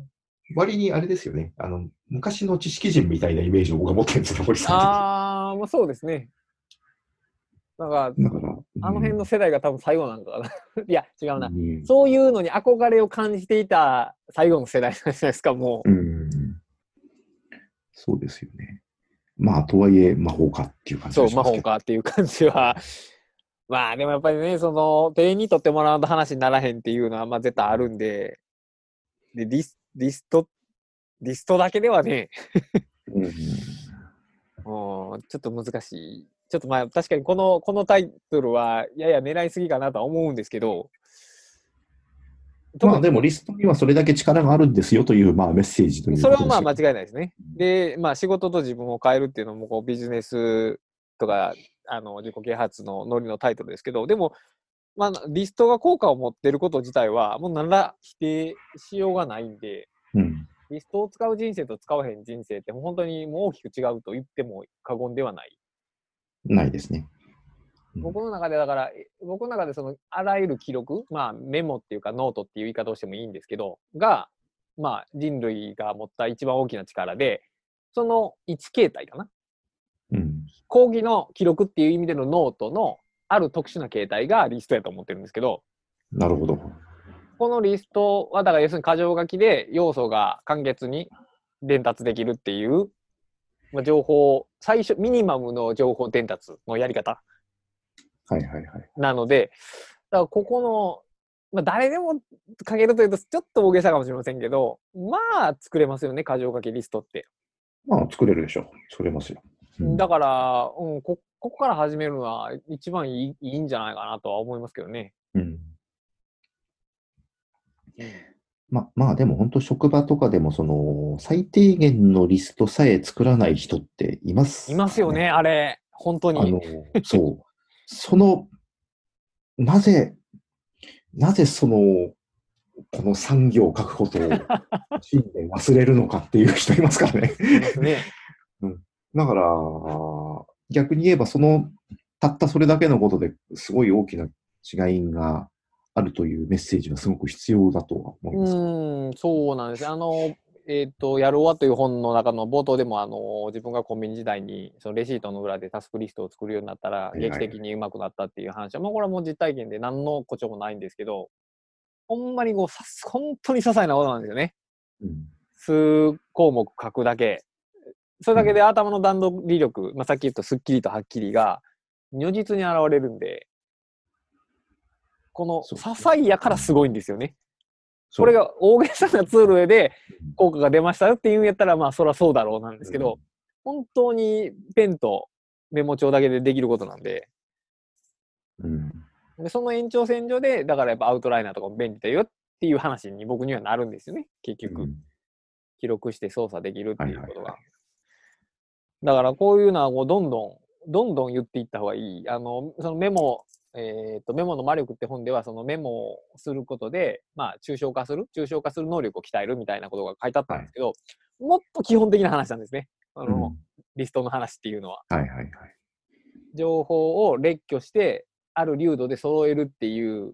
Speaker 2: 割にあれですよね、あの、昔の知識人みたいなイメージを僕は持ってるんですよ、堀さん
Speaker 1: ああ、まあそうですね。だから、
Speaker 2: 的に。だから、
Speaker 1: あの辺の世代が多分最後なんかかな。いや、違うな。
Speaker 2: うん
Speaker 1: そういうのに憧れを感じていた最後の世代じゃないですか、もう。
Speaker 2: うん。そうですよね。まあ、とはいえ、魔法かっていう感じ
Speaker 1: そう、魔。法かっていう感じは。まあでもやっぱりね、その、店員にとってもらうと話にならへんっていうのは、まあ絶対あるんで、で、リスリスト、リストだけではね、
Speaker 2: うん
Speaker 1: うん、ちょっと難しい。ちょっとまあ確かにこの、このタイトルはやや狙いすぎかなとは思うんですけど、
Speaker 2: まあ、でもリストにはそれだけ力があるんですよという、まあ、メッセージという
Speaker 1: それはまあ間
Speaker 2: 違
Speaker 1: いないですね。で、まあ仕事と自分を変えるっていうのもこうビジネスとかあの自己啓発のノリのタイトルですけど、でも、まあ、リストが効果を持っていること自体はもう何ら否定しようがないんで、
Speaker 2: うん。
Speaker 1: リストを使う人生と使わへん人生って本当にもう大きく違うと言っても過言ではない。
Speaker 2: ないですね。うん
Speaker 1: 僕の中でだから、え僕の中でそのあらゆる記録、まあメモっていうかノートっていう言い方をしてもいいんですけど、が、まあ人類が持った一番大きな力で、その1形態かな。
Speaker 2: うん。
Speaker 1: 講義の記録っていう意味でのノートのある特殊な形態がリストやと思ってるんですけど、
Speaker 2: なるほど。
Speaker 1: このリストはだから要するに箇条書きで要素が簡潔に伝達できるっていう、まあ、情報、最初、ミニマムの情報伝達のやり方
Speaker 2: はいはいはい。
Speaker 1: なので、だからここの、まあ、誰でも書けるというとちょっと大げさかもしれませんけど、まあ作れますよね、箇条書きリストって。
Speaker 2: まあ、作れるでしょう。作れますよ。うん
Speaker 1: だから、うん、こここから始めるのは一番いいいいんじゃないかなとは思いますけどね。
Speaker 2: うんままあでも本当職場とかでもその最低限のリストさえ作らない人っています、
Speaker 1: いますよね、。あれ。本当に。
Speaker 2: あの、そう。その、なぜ、なぜその、この産業を書くことを信念忘れるのかっていう人いますからね。
Speaker 1: いますね。
Speaker 2: だから、逆に言えばその、たったそれだけのことですごい大きな違いがあるというメッセージはすごく必要だとは思います。
Speaker 1: うーん、そうなんです。あの、えっ、と、やるわという本の中の冒頭でも、あの、自分がコンビニ時代に、そのレシートの裏でタスクリストを作るようになったら、劇的にうまくなったっていう話は、まあ、これはもう実体験で何の誇張もないんですけど、ほんまにこう、さ本当に些細なことなんですよね。
Speaker 2: うん
Speaker 1: 数項目書くだけ。それだけで頭の段取り力、まあ、さっき言ったスッキリとはっきりが、如実に現れるんで、この些細やからすごいんですよね。これが大げさなツールで効果が出ましたよっていうんやったら、まあ、そりゃそうだろうなんですけど、本当にペンとメモ帳だけでできることなんで、
Speaker 2: うん。
Speaker 1: でその延長線上で、だからやっぱアウトライナーとかも便利だよっていう話に僕にはなるんですよね、結局。
Speaker 2: うん
Speaker 1: 記録して操作できるっていうことが。
Speaker 2: はいはいは
Speaker 1: だからこういうのはこうどんどん、どんどん言っていった方がいい。あの、そのメモ、えっ、と、メモの魔力って本では、そのメモをすることで、まあ、抽象化する、抽象化する能力を鍛えるみたいなことが書いてあったんですけど、もっと基本的な話なんですね。あの、
Speaker 2: うん
Speaker 1: リストの話っていうのは。
Speaker 2: はいはいはい。
Speaker 1: 情報を列挙して、ある流度で揃えるっていう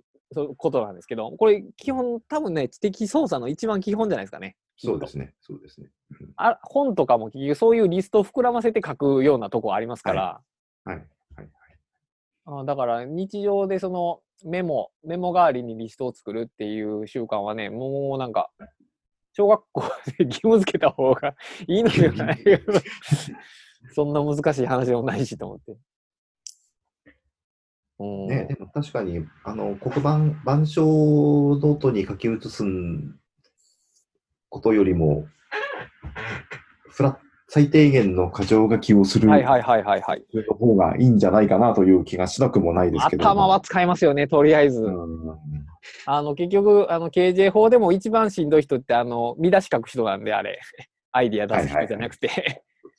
Speaker 1: ことなんですけど、これ基本多分ね、知的操作の一番基本じゃないですかね。
Speaker 2: そうですね。そうですね。
Speaker 1: あ本とかも結局そういうリストを膨らませて書くようなとこありますから、
Speaker 2: はい。はい。
Speaker 1: あだから日常でそのメモ、メモ代わりにリストを作るっていう習慣はね、もうなんか、小学校 で義務付けた方がいいのではない そんな難しい話でもないしと思って。うん
Speaker 2: ね、でも確かに、あの、黒板、板書ノートに書き写すことよりも、フラッ最低限の箇条書きをする
Speaker 1: はいはいはいはいはい。
Speaker 2: の方がいいんじゃないかなという気がしなくもないですけど。
Speaker 1: 頭は使いますよね、とりあえず。
Speaker 2: うん
Speaker 1: あの、結局、あの、KJ 法でも一番しんどい人って、あの、見出し書く人なんで、あれ。アイディア出す人じゃなくて。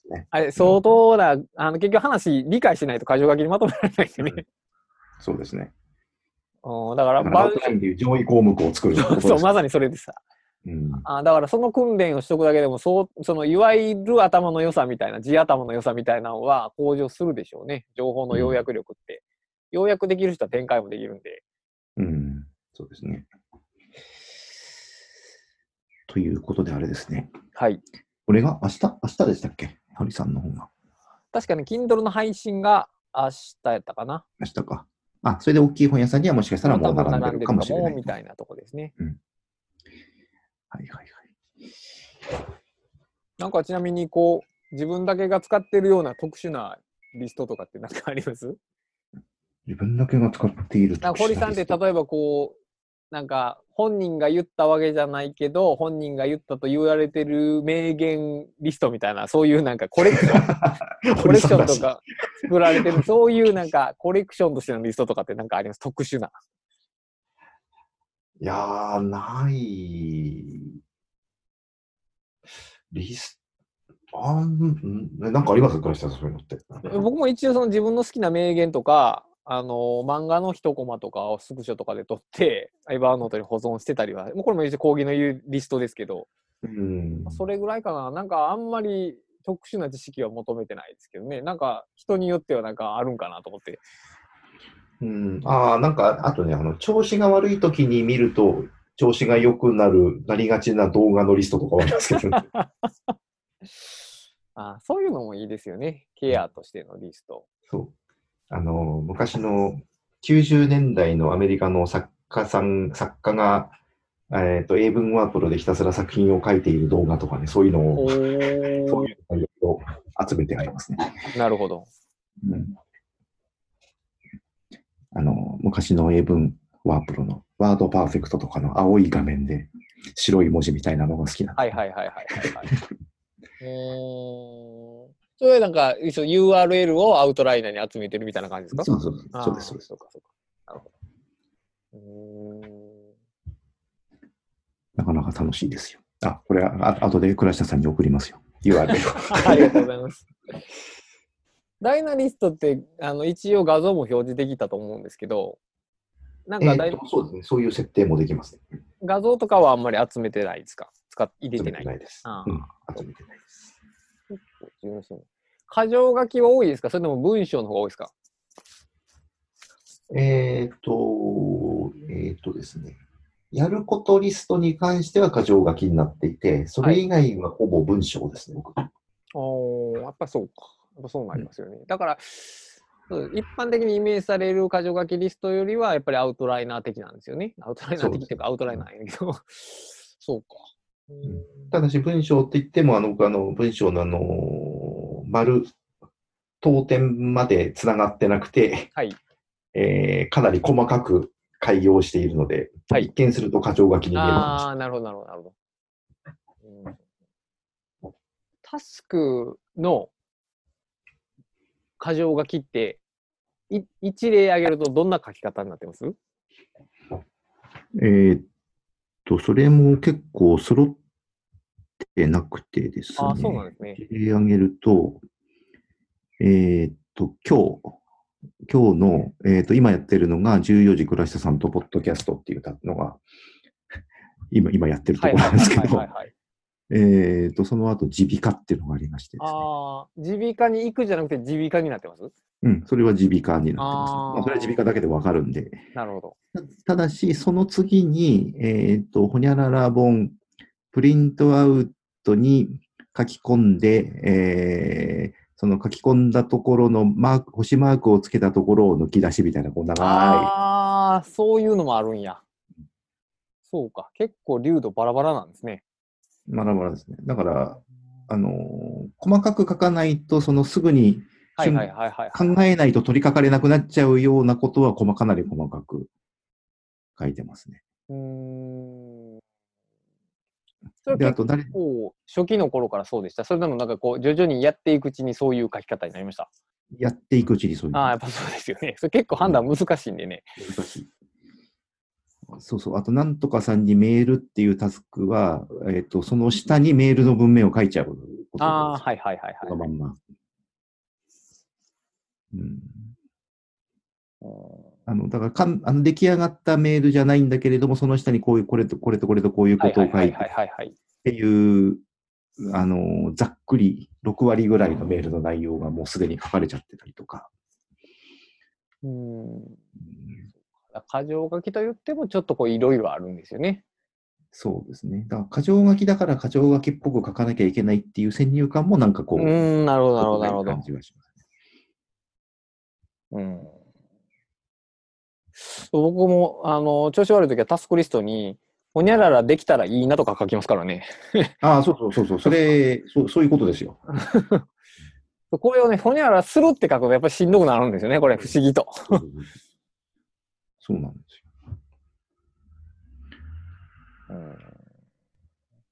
Speaker 2: ね
Speaker 1: あれ、相当な、あの、結局話理解しないと箇条書きにまとめられないんでね。
Speaker 2: そうですね。
Speaker 1: うん、だから、
Speaker 2: だからア
Speaker 1: ば
Speaker 2: ウトラインでいう上位項目を作るってことです
Speaker 1: そう、まさにそれでさ。
Speaker 2: うん
Speaker 1: あだから、その訓練をしとくだけでも、そう、その、いわゆる頭の良さみたいな、地頭の良さみたいなのは向上するでしょうね。情報の要約力って。要約できる人は展開もできるんで。
Speaker 2: うん、そうですね。ということであれですね。
Speaker 1: はい。
Speaker 2: これが明日明日でしたっけ？ハリさんの方が。
Speaker 1: 確かに、Kindle の配信が明日やったかな。
Speaker 2: 明日か。あ、それで大きい本屋さんにはもしかしたらもう並んでるかもしれない。
Speaker 1: みたいなとこですね。
Speaker 2: はいはいはい。
Speaker 1: なんかちなみにこう自分だけが使ってるような特殊なリストとかって何かあります？
Speaker 2: 自分だけが使っている
Speaker 1: なんか堀さんって例えばこうなんか本人が言ったわけじゃないけど本人が言ったと言われてる名言リストみたいなそういうなんかコレクション コレクションとか作られてるそういうなんかコレクションとしてのリストとかってなんかあります？特殊な。
Speaker 2: いやー、ない。リスあん、ん。なんかあります？倉下さん、そういうのって。
Speaker 1: 僕も一応その自分の好きな名言とかあの漫画の一コマとかをスクショとかで撮って エバーノートに保存してたりはもうこれも一応講義の言うリストですけど
Speaker 2: うん。
Speaker 1: それぐらいかな。なんかあんまり特殊な知識は求めてないですけどね。なんか人によってはなんかあるんかなと思って。
Speaker 2: うん、ああ、なんか、あとね、あの、調子が悪い時に見ると、調子が良くなる、なりがちな動画のリストとかはありますけど、ね、
Speaker 1: あそういうのもいいですよねケアとしてのリスト
Speaker 2: そう。あの、昔の90年代のアメリカの作家さん、作家が、えっ、と、英文ワープロでひたすら作品を書いている動画とかね、そういうのを、
Speaker 1: お
Speaker 2: そう
Speaker 1: ー
Speaker 2: いうのを集めてありますね。
Speaker 1: なるほど
Speaker 2: うん。あの、昔の英文ワープロのワードパーフェクトとかの青い画面で白い文字みたいなのが好きな
Speaker 1: はいはいはいはいはいはいうーんそれなんか URL をアウトライナーに集めてるみたいな感じですか？
Speaker 2: そうそうそうです、そうです。
Speaker 1: そうかそうかなるほどうーん
Speaker 2: なかなか楽しいですよ。あ、これはあ後で倉下さんに送りますよ。URL を。
Speaker 1: ありがとうございます。ダイナリストってあの一応画像も表示できたと思うんですけど、なん
Speaker 2: え
Speaker 1: かダイ
Speaker 2: ーとそうですね。そういう設定もできますね。
Speaker 1: 画像とかはあんまり集めてないですか？使っ入れてない。
Speaker 2: 集めてないです。
Speaker 1: あ
Speaker 2: うん、集めてないです。
Speaker 1: 重要そう箇条書きは多いですか？それとも文章の方が多いですか？
Speaker 2: えっ、と、えっ、とですね。やることリストに関しては箇条書きになっていて、それ以外はほぼ文章ですね、僕。
Speaker 1: おーやっぱそうか。やっぱそうなりますよね。だから、一般的にイメージされる箇条書きリストよりは、やっぱりアウトライナー的なんですよね。アウトライナー的っていうか、アウトライナーやけど、そうか。うん
Speaker 2: ただし文章って言っても、あの、僕あの、文章のあの、丸、当点までつながってなくて、
Speaker 1: はい。
Speaker 2: えーかなり細かく開業しているので、
Speaker 1: はい
Speaker 2: 一見すると箇条書きに見える
Speaker 1: ああ、なるほど、なるほど、なるほど。うんタスクの箇条書きって、い一例挙げるとどんな書き方になってます？
Speaker 2: えーっと、それも結構揃ってなくてですね。
Speaker 1: ああ、そうなんですね。
Speaker 2: 切り上げると、えーっと、今日、今日の、えーっと、今やってるのが、14時倉下さんとポッドキャストっていうのが、今、今やってるところないんですけど。えーっと、その後、耳鼻科っていうのがありましてですね。
Speaker 1: ああ、耳鼻科に行くじゃなくて耳鼻科になってます？
Speaker 2: うん、それは耳鼻科になってます、
Speaker 1: あー
Speaker 2: まあ。それは耳鼻科だけでわかるんで。
Speaker 1: なるほど。
Speaker 2: たただし、その次に、えーっと、ほにゃらら本、プリントアウトに書き込んで、えーその書き込んだところのマーク、星マークをつけたところを抜き出しみたいな、こう長い。
Speaker 1: ああ、そういうのもあるんや。そうか。結構流度バラバラなんですね。
Speaker 2: バラバラですね。だから、あのー細かく書かないと、そのすぐに。考えないと取り掛かれなくなっちゃうようなことは、細かなり細かく書いてますね。
Speaker 1: うーん。
Speaker 2: で、あと誰、
Speaker 1: 構初期の頃からそうでした？それでもなんかこう徐々にやっていくうちにそういう書き方になりました？
Speaker 2: やっていくうちにそういうの
Speaker 1: ああ、やっぱそうですよね。それ結構判断難しいんでね。
Speaker 2: 難しい。そうそう。あと、なんとかさんにメールっていうタスクは、えっ、と、その下にメールの文面を書いちゃうこと
Speaker 1: ああ、はいはいはいはい。
Speaker 2: そのまんま。うん。
Speaker 1: うん
Speaker 2: あの、だからかんあの、出来上がったメールじゃないんだけれども、その下にこういう、これとこれとこれとこういう
Speaker 1: はい
Speaker 2: ことを
Speaker 1: はいはい
Speaker 2: 書いて
Speaker 1: はいはいはい。
Speaker 2: っていう、あの、ざっくり6割ぐらいのメールの内容がもうすでに書かれちゃってたりとか。
Speaker 1: うん。
Speaker 2: うん
Speaker 1: 箇条書きと言ってもちょっとこういろいろあるんですよね。
Speaker 2: そうですね。だから、箇条書きだから箇条書きっぽく書かなきゃいけないっていう先入観もなんかこう、
Speaker 1: うーん、なるほどなるほどなるほど
Speaker 2: 感。じがしますね。
Speaker 1: うん。僕も、あの、調子悪い時はタスクリストに、ほにゃららできたらいいなとか書きますからね。
Speaker 2: ああ、そうそうそうそう、それ、そうそういうことですよ。
Speaker 1: これをね、ほにゃららするって書くとやっぱりしんどくなるんですよね。これ不思議と。
Speaker 2: そうなんですよ。
Speaker 1: うん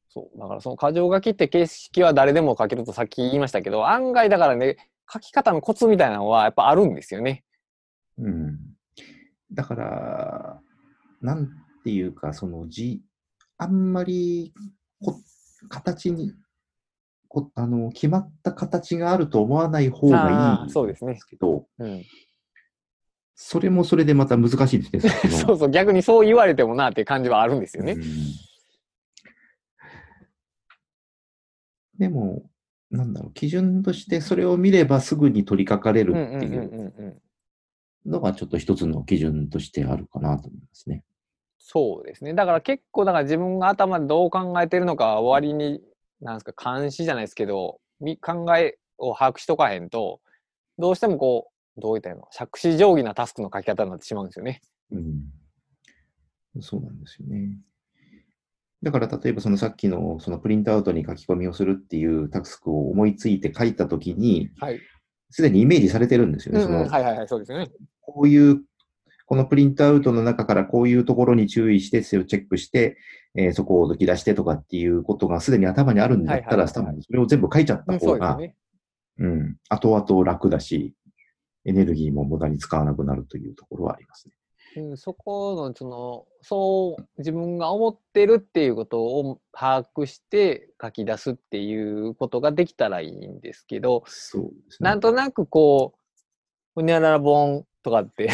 Speaker 1: そう。だからその箇条書きって形式は誰でも書けるとさっき言いましたけど、案外だからね、書き方のコツみたいなのはやっぱあるんですよね。
Speaker 2: うん。だから、なんていうか、その字、あんまりこ形にこあの、決まった形があると思わない方がいいん
Speaker 1: そうです
Speaker 2: けど、
Speaker 1: うん。
Speaker 2: それもそれでまた難しいですね。さっきの
Speaker 1: そうそう、逆にそう言われてもなっていう感じはあるんですよね。
Speaker 2: うんでも、なんだろう、基準としてそれを見ればすぐに取り掛かれるっていう。のがちょっと一つの基準としてあるかなと思いますね。
Speaker 1: そうですね。だから結構、だから自分が頭でどう考えてるのか終わりに、なんですか、監視じゃないですけど、み考えを把握しとかへんと、どうしてもこう、どういったの、杓子定規なタスクの書き方になってしまうんですよね。
Speaker 2: うん。そうなんですよね。だから例えばそのさっきのそのプリントアウトに書き込みをするっていうタスクを思いついて書いたときに、
Speaker 1: はい。
Speaker 2: すでにイメージされてるんですよね。
Speaker 1: うんうん、
Speaker 2: その
Speaker 1: はいはいはい、そうですよね。
Speaker 2: こういう、このプリントアウトの中からこういうところに注意して、それをチェックして、えーそこを抜き出してとかっていうことがすでに頭にあるんだったら、
Speaker 1: はいはいはい
Speaker 2: 多分それを全部書いちゃっ
Speaker 1: うん、
Speaker 2: た方が。
Speaker 1: う
Speaker 2: ん、後々楽だし、エネルギーも無駄に使わなくなるというところはありますね。
Speaker 1: うん、そこの、その、そう、自分が思ってるっていうことを把握して書き出すっていうことができたらいいんですけど、
Speaker 2: そうですね。
Speaker 1: なんとなくこう、ほにゃらら本とかって、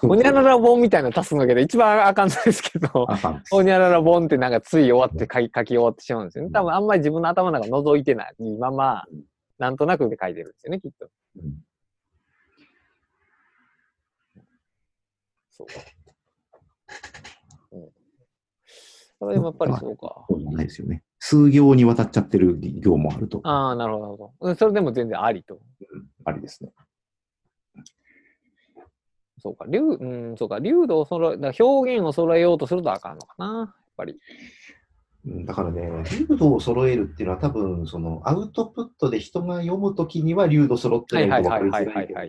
Speaker 1: ほにゃらら本みたいなの足すんだけど、一番あかんないですけど、ほにゃらら本ってなんかつい終わって書き書き終わってしまうんですよね。多分あんまり自分の頭の中覗いてないまま、なんとなくで書いてるんですよね、きっと。
Speaker 2: うん
Speaker 1: そう。うん。それでもやっぱりそうか。
Speaker 2: そうじゃないですよね。数行にわたっちゃってる行もあると。
Speaker 1: ああ、なるほど、それでも全然ありと。
Speaker 2: ありですね。
Speaker 1: そうか、流、うん、そうか、流度を揃え、だ表現を揃えようとするとあかんのかな、やっぱり。
Speaker 2: うんだからね、流度を揃えるっていうのは多分、そのアウトプットで人が読むときには流度揃ってないと分かりづらいけど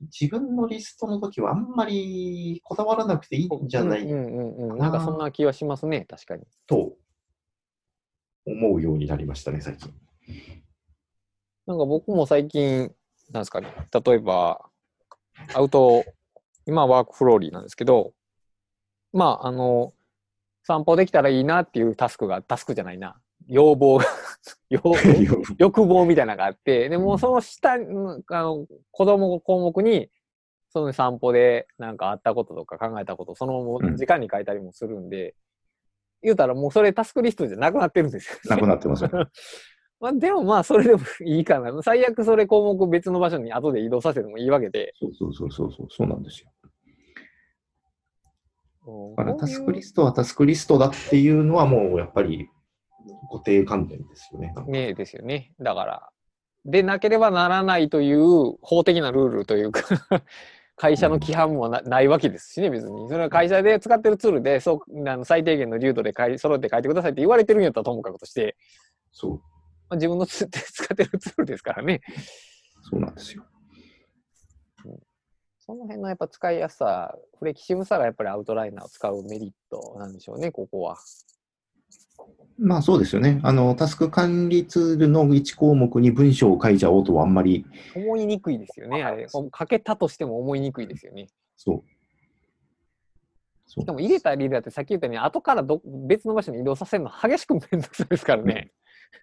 Speaker 2: 自分のリストの時はあんまりこだわらなくていいんじゃない
Speaker 1: うんうんうんうん。なんかそんな気はしますね、確かに。
Speaker 2: と思うようになりましたね、最近。
Speaker 1: なんか僕も最近、なんですかね、例えば、アウト、今はワークフローリーなんですけど、まあ、あの、散歩できたらいいなっていうタスクが、タスクじゃないな、要望 欲望みたいなのがあって、でもうその下、うんあの子供の項目に、その散歩でなんかあったこととか考えたこと、その
Speaker 2: うん
Speaker 1: 時間に書いたりもするんで、言うたらもうそれタスクリストじゃなくなってるんですよ、
Speaker 2: なくなってますよ。
Speaker 1: まあ、でもまあ、それでもいいかな。最悪それ項目別の場所に後で移動させてもいいわけで。
Speaker 2: そうそうそうそうそう、そうなんですよ。
Speaker 1: うん
Speaker 2: だからタスクリ
Speaker 1: ス
Speaker 2: ストはタスクリストだっていうのはもうやっぱり固定観念ですよね。
Speaker 1: ねですよね。だから。でなければならないという法的なルールというか 会社の規範もなないわけですしね、別に。それは会社で使ってるツールで、そうあの最低限の流度で揃って書いてくださいって言われてるんやったらともかくとして、
Speaker 2: そう、
Speaker 1: まあ、自分のつ 使ってるツールですからね。
Speaker 2: そうなんですよ。
Speaker 1: その辺のやっぱ使いやすさ、フレキシブさがやっぱりアウトライナーを使うメリットなんでしょうね、ここは。
Speaker 2: まあそうですよね。あの、タスク管理ツールの1項目に文章を書いちゃおうとはあんまり、
Speaker 1: 思いにくいですよね、あれ。書けたとしても思いにくいですよね。
Speaker 2: そう。
Speaker 1: しかも入れたり入れたって、さっき言ったように、後からど別の場所に移動させるの激しくめんどくさいですからね。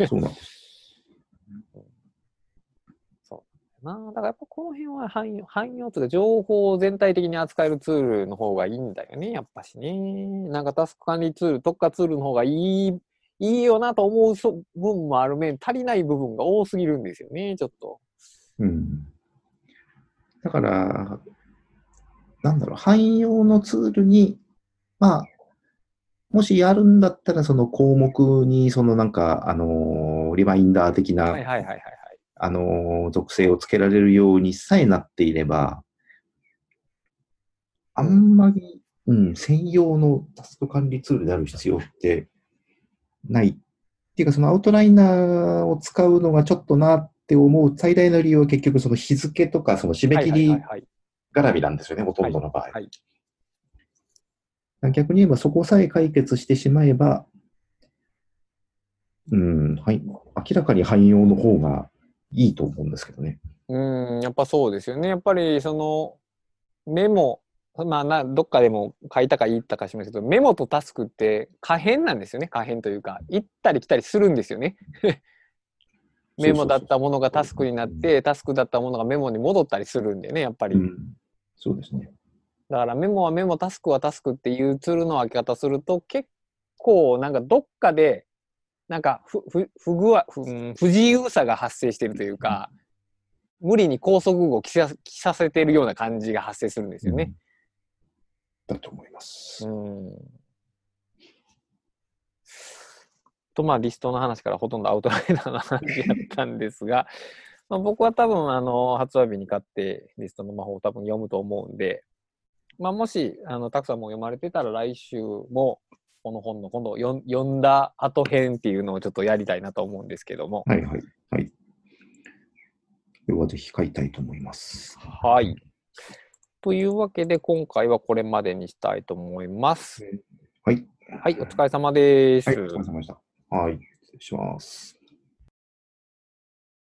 Speaker 2: そうなんです。
Speaker 1: なあだからやっぱこの辺は汎用汎用というか、情報を全体的に扱えるツールの方がいいんだよね、やっぱしね。なんかタスク管理ツール、特化ツールの方がいい、いいよなと思う分もある面、足りない部分が多すぎるんですよね、ちょっと。
Speaker 2: うん。だから、なんだろう、汎用のツールに、まあ、もしやるんだったら、その項目に、そのなんか、あのーリマインダー的な、
Speaker 1: はいはいはいはいはい。
Speaker 2: あのー属性をつけられるようにさえなっていれば、あんまり、うん、専用のタスク管理ツールである必要ってない。っていうか、そのアウトライナーを使うのがちょっとなって思う最大の理由は結局その日付とかその締め切り
Speaker 1: はいはいはいはい
Speaker 2: 絡みなんですよね、ほとんどの場合。
Speaker 1: はい
Speaker 2: 逆に言えばそこさえ解決してしまえば、うん、はい、明らかに汎用の方がいいと思うんですけどね。
Speaker 1: うん、やっぱそうですよね。やっぱりそのメモ、まあな、どっかでも書いたか言ったかしますけど、メモとタスクって可変なんですよね。可変というか、行ったり来たりするんですよね。メモだったものがタスクになって、タスクだったものがメモに戻ったりするんでね、やっぱり。
Speaker 2: うん、そうですね。
Speaker 1: だからメモはメモ、タスクはタスクっていうツールの分け方すると、結構なんかどっかで、なんか不不不具合不うん不自由さが発生しているというか、無理に高速語を着さ着させているような感じが発生するんですよね。
Speaker 2: だと思います。
Speaker 1: うん。と、まあ、リストの話からほとんどアウトライナーの話やったんですが、まあ、僕は多分、あの、発売日に買って、リストの魔法を多分読むと思うんで、まあ、もし、あの、たくさんも読まれてたら、来週も、この本の今度読んだ後編っていうのをちょっとやりたいなと思うんですけども。
Speaker 2: はいはい。はい。これはぜひ書いたいと思います。
Speaker 1: はい。というわけで、今回はこれまでにしたいと思います。
Speaker 2: はい。
Speaker 1: はい、お疲れ様です。
Speaker 2: はい、お疲れ様でした。はい。失礼します。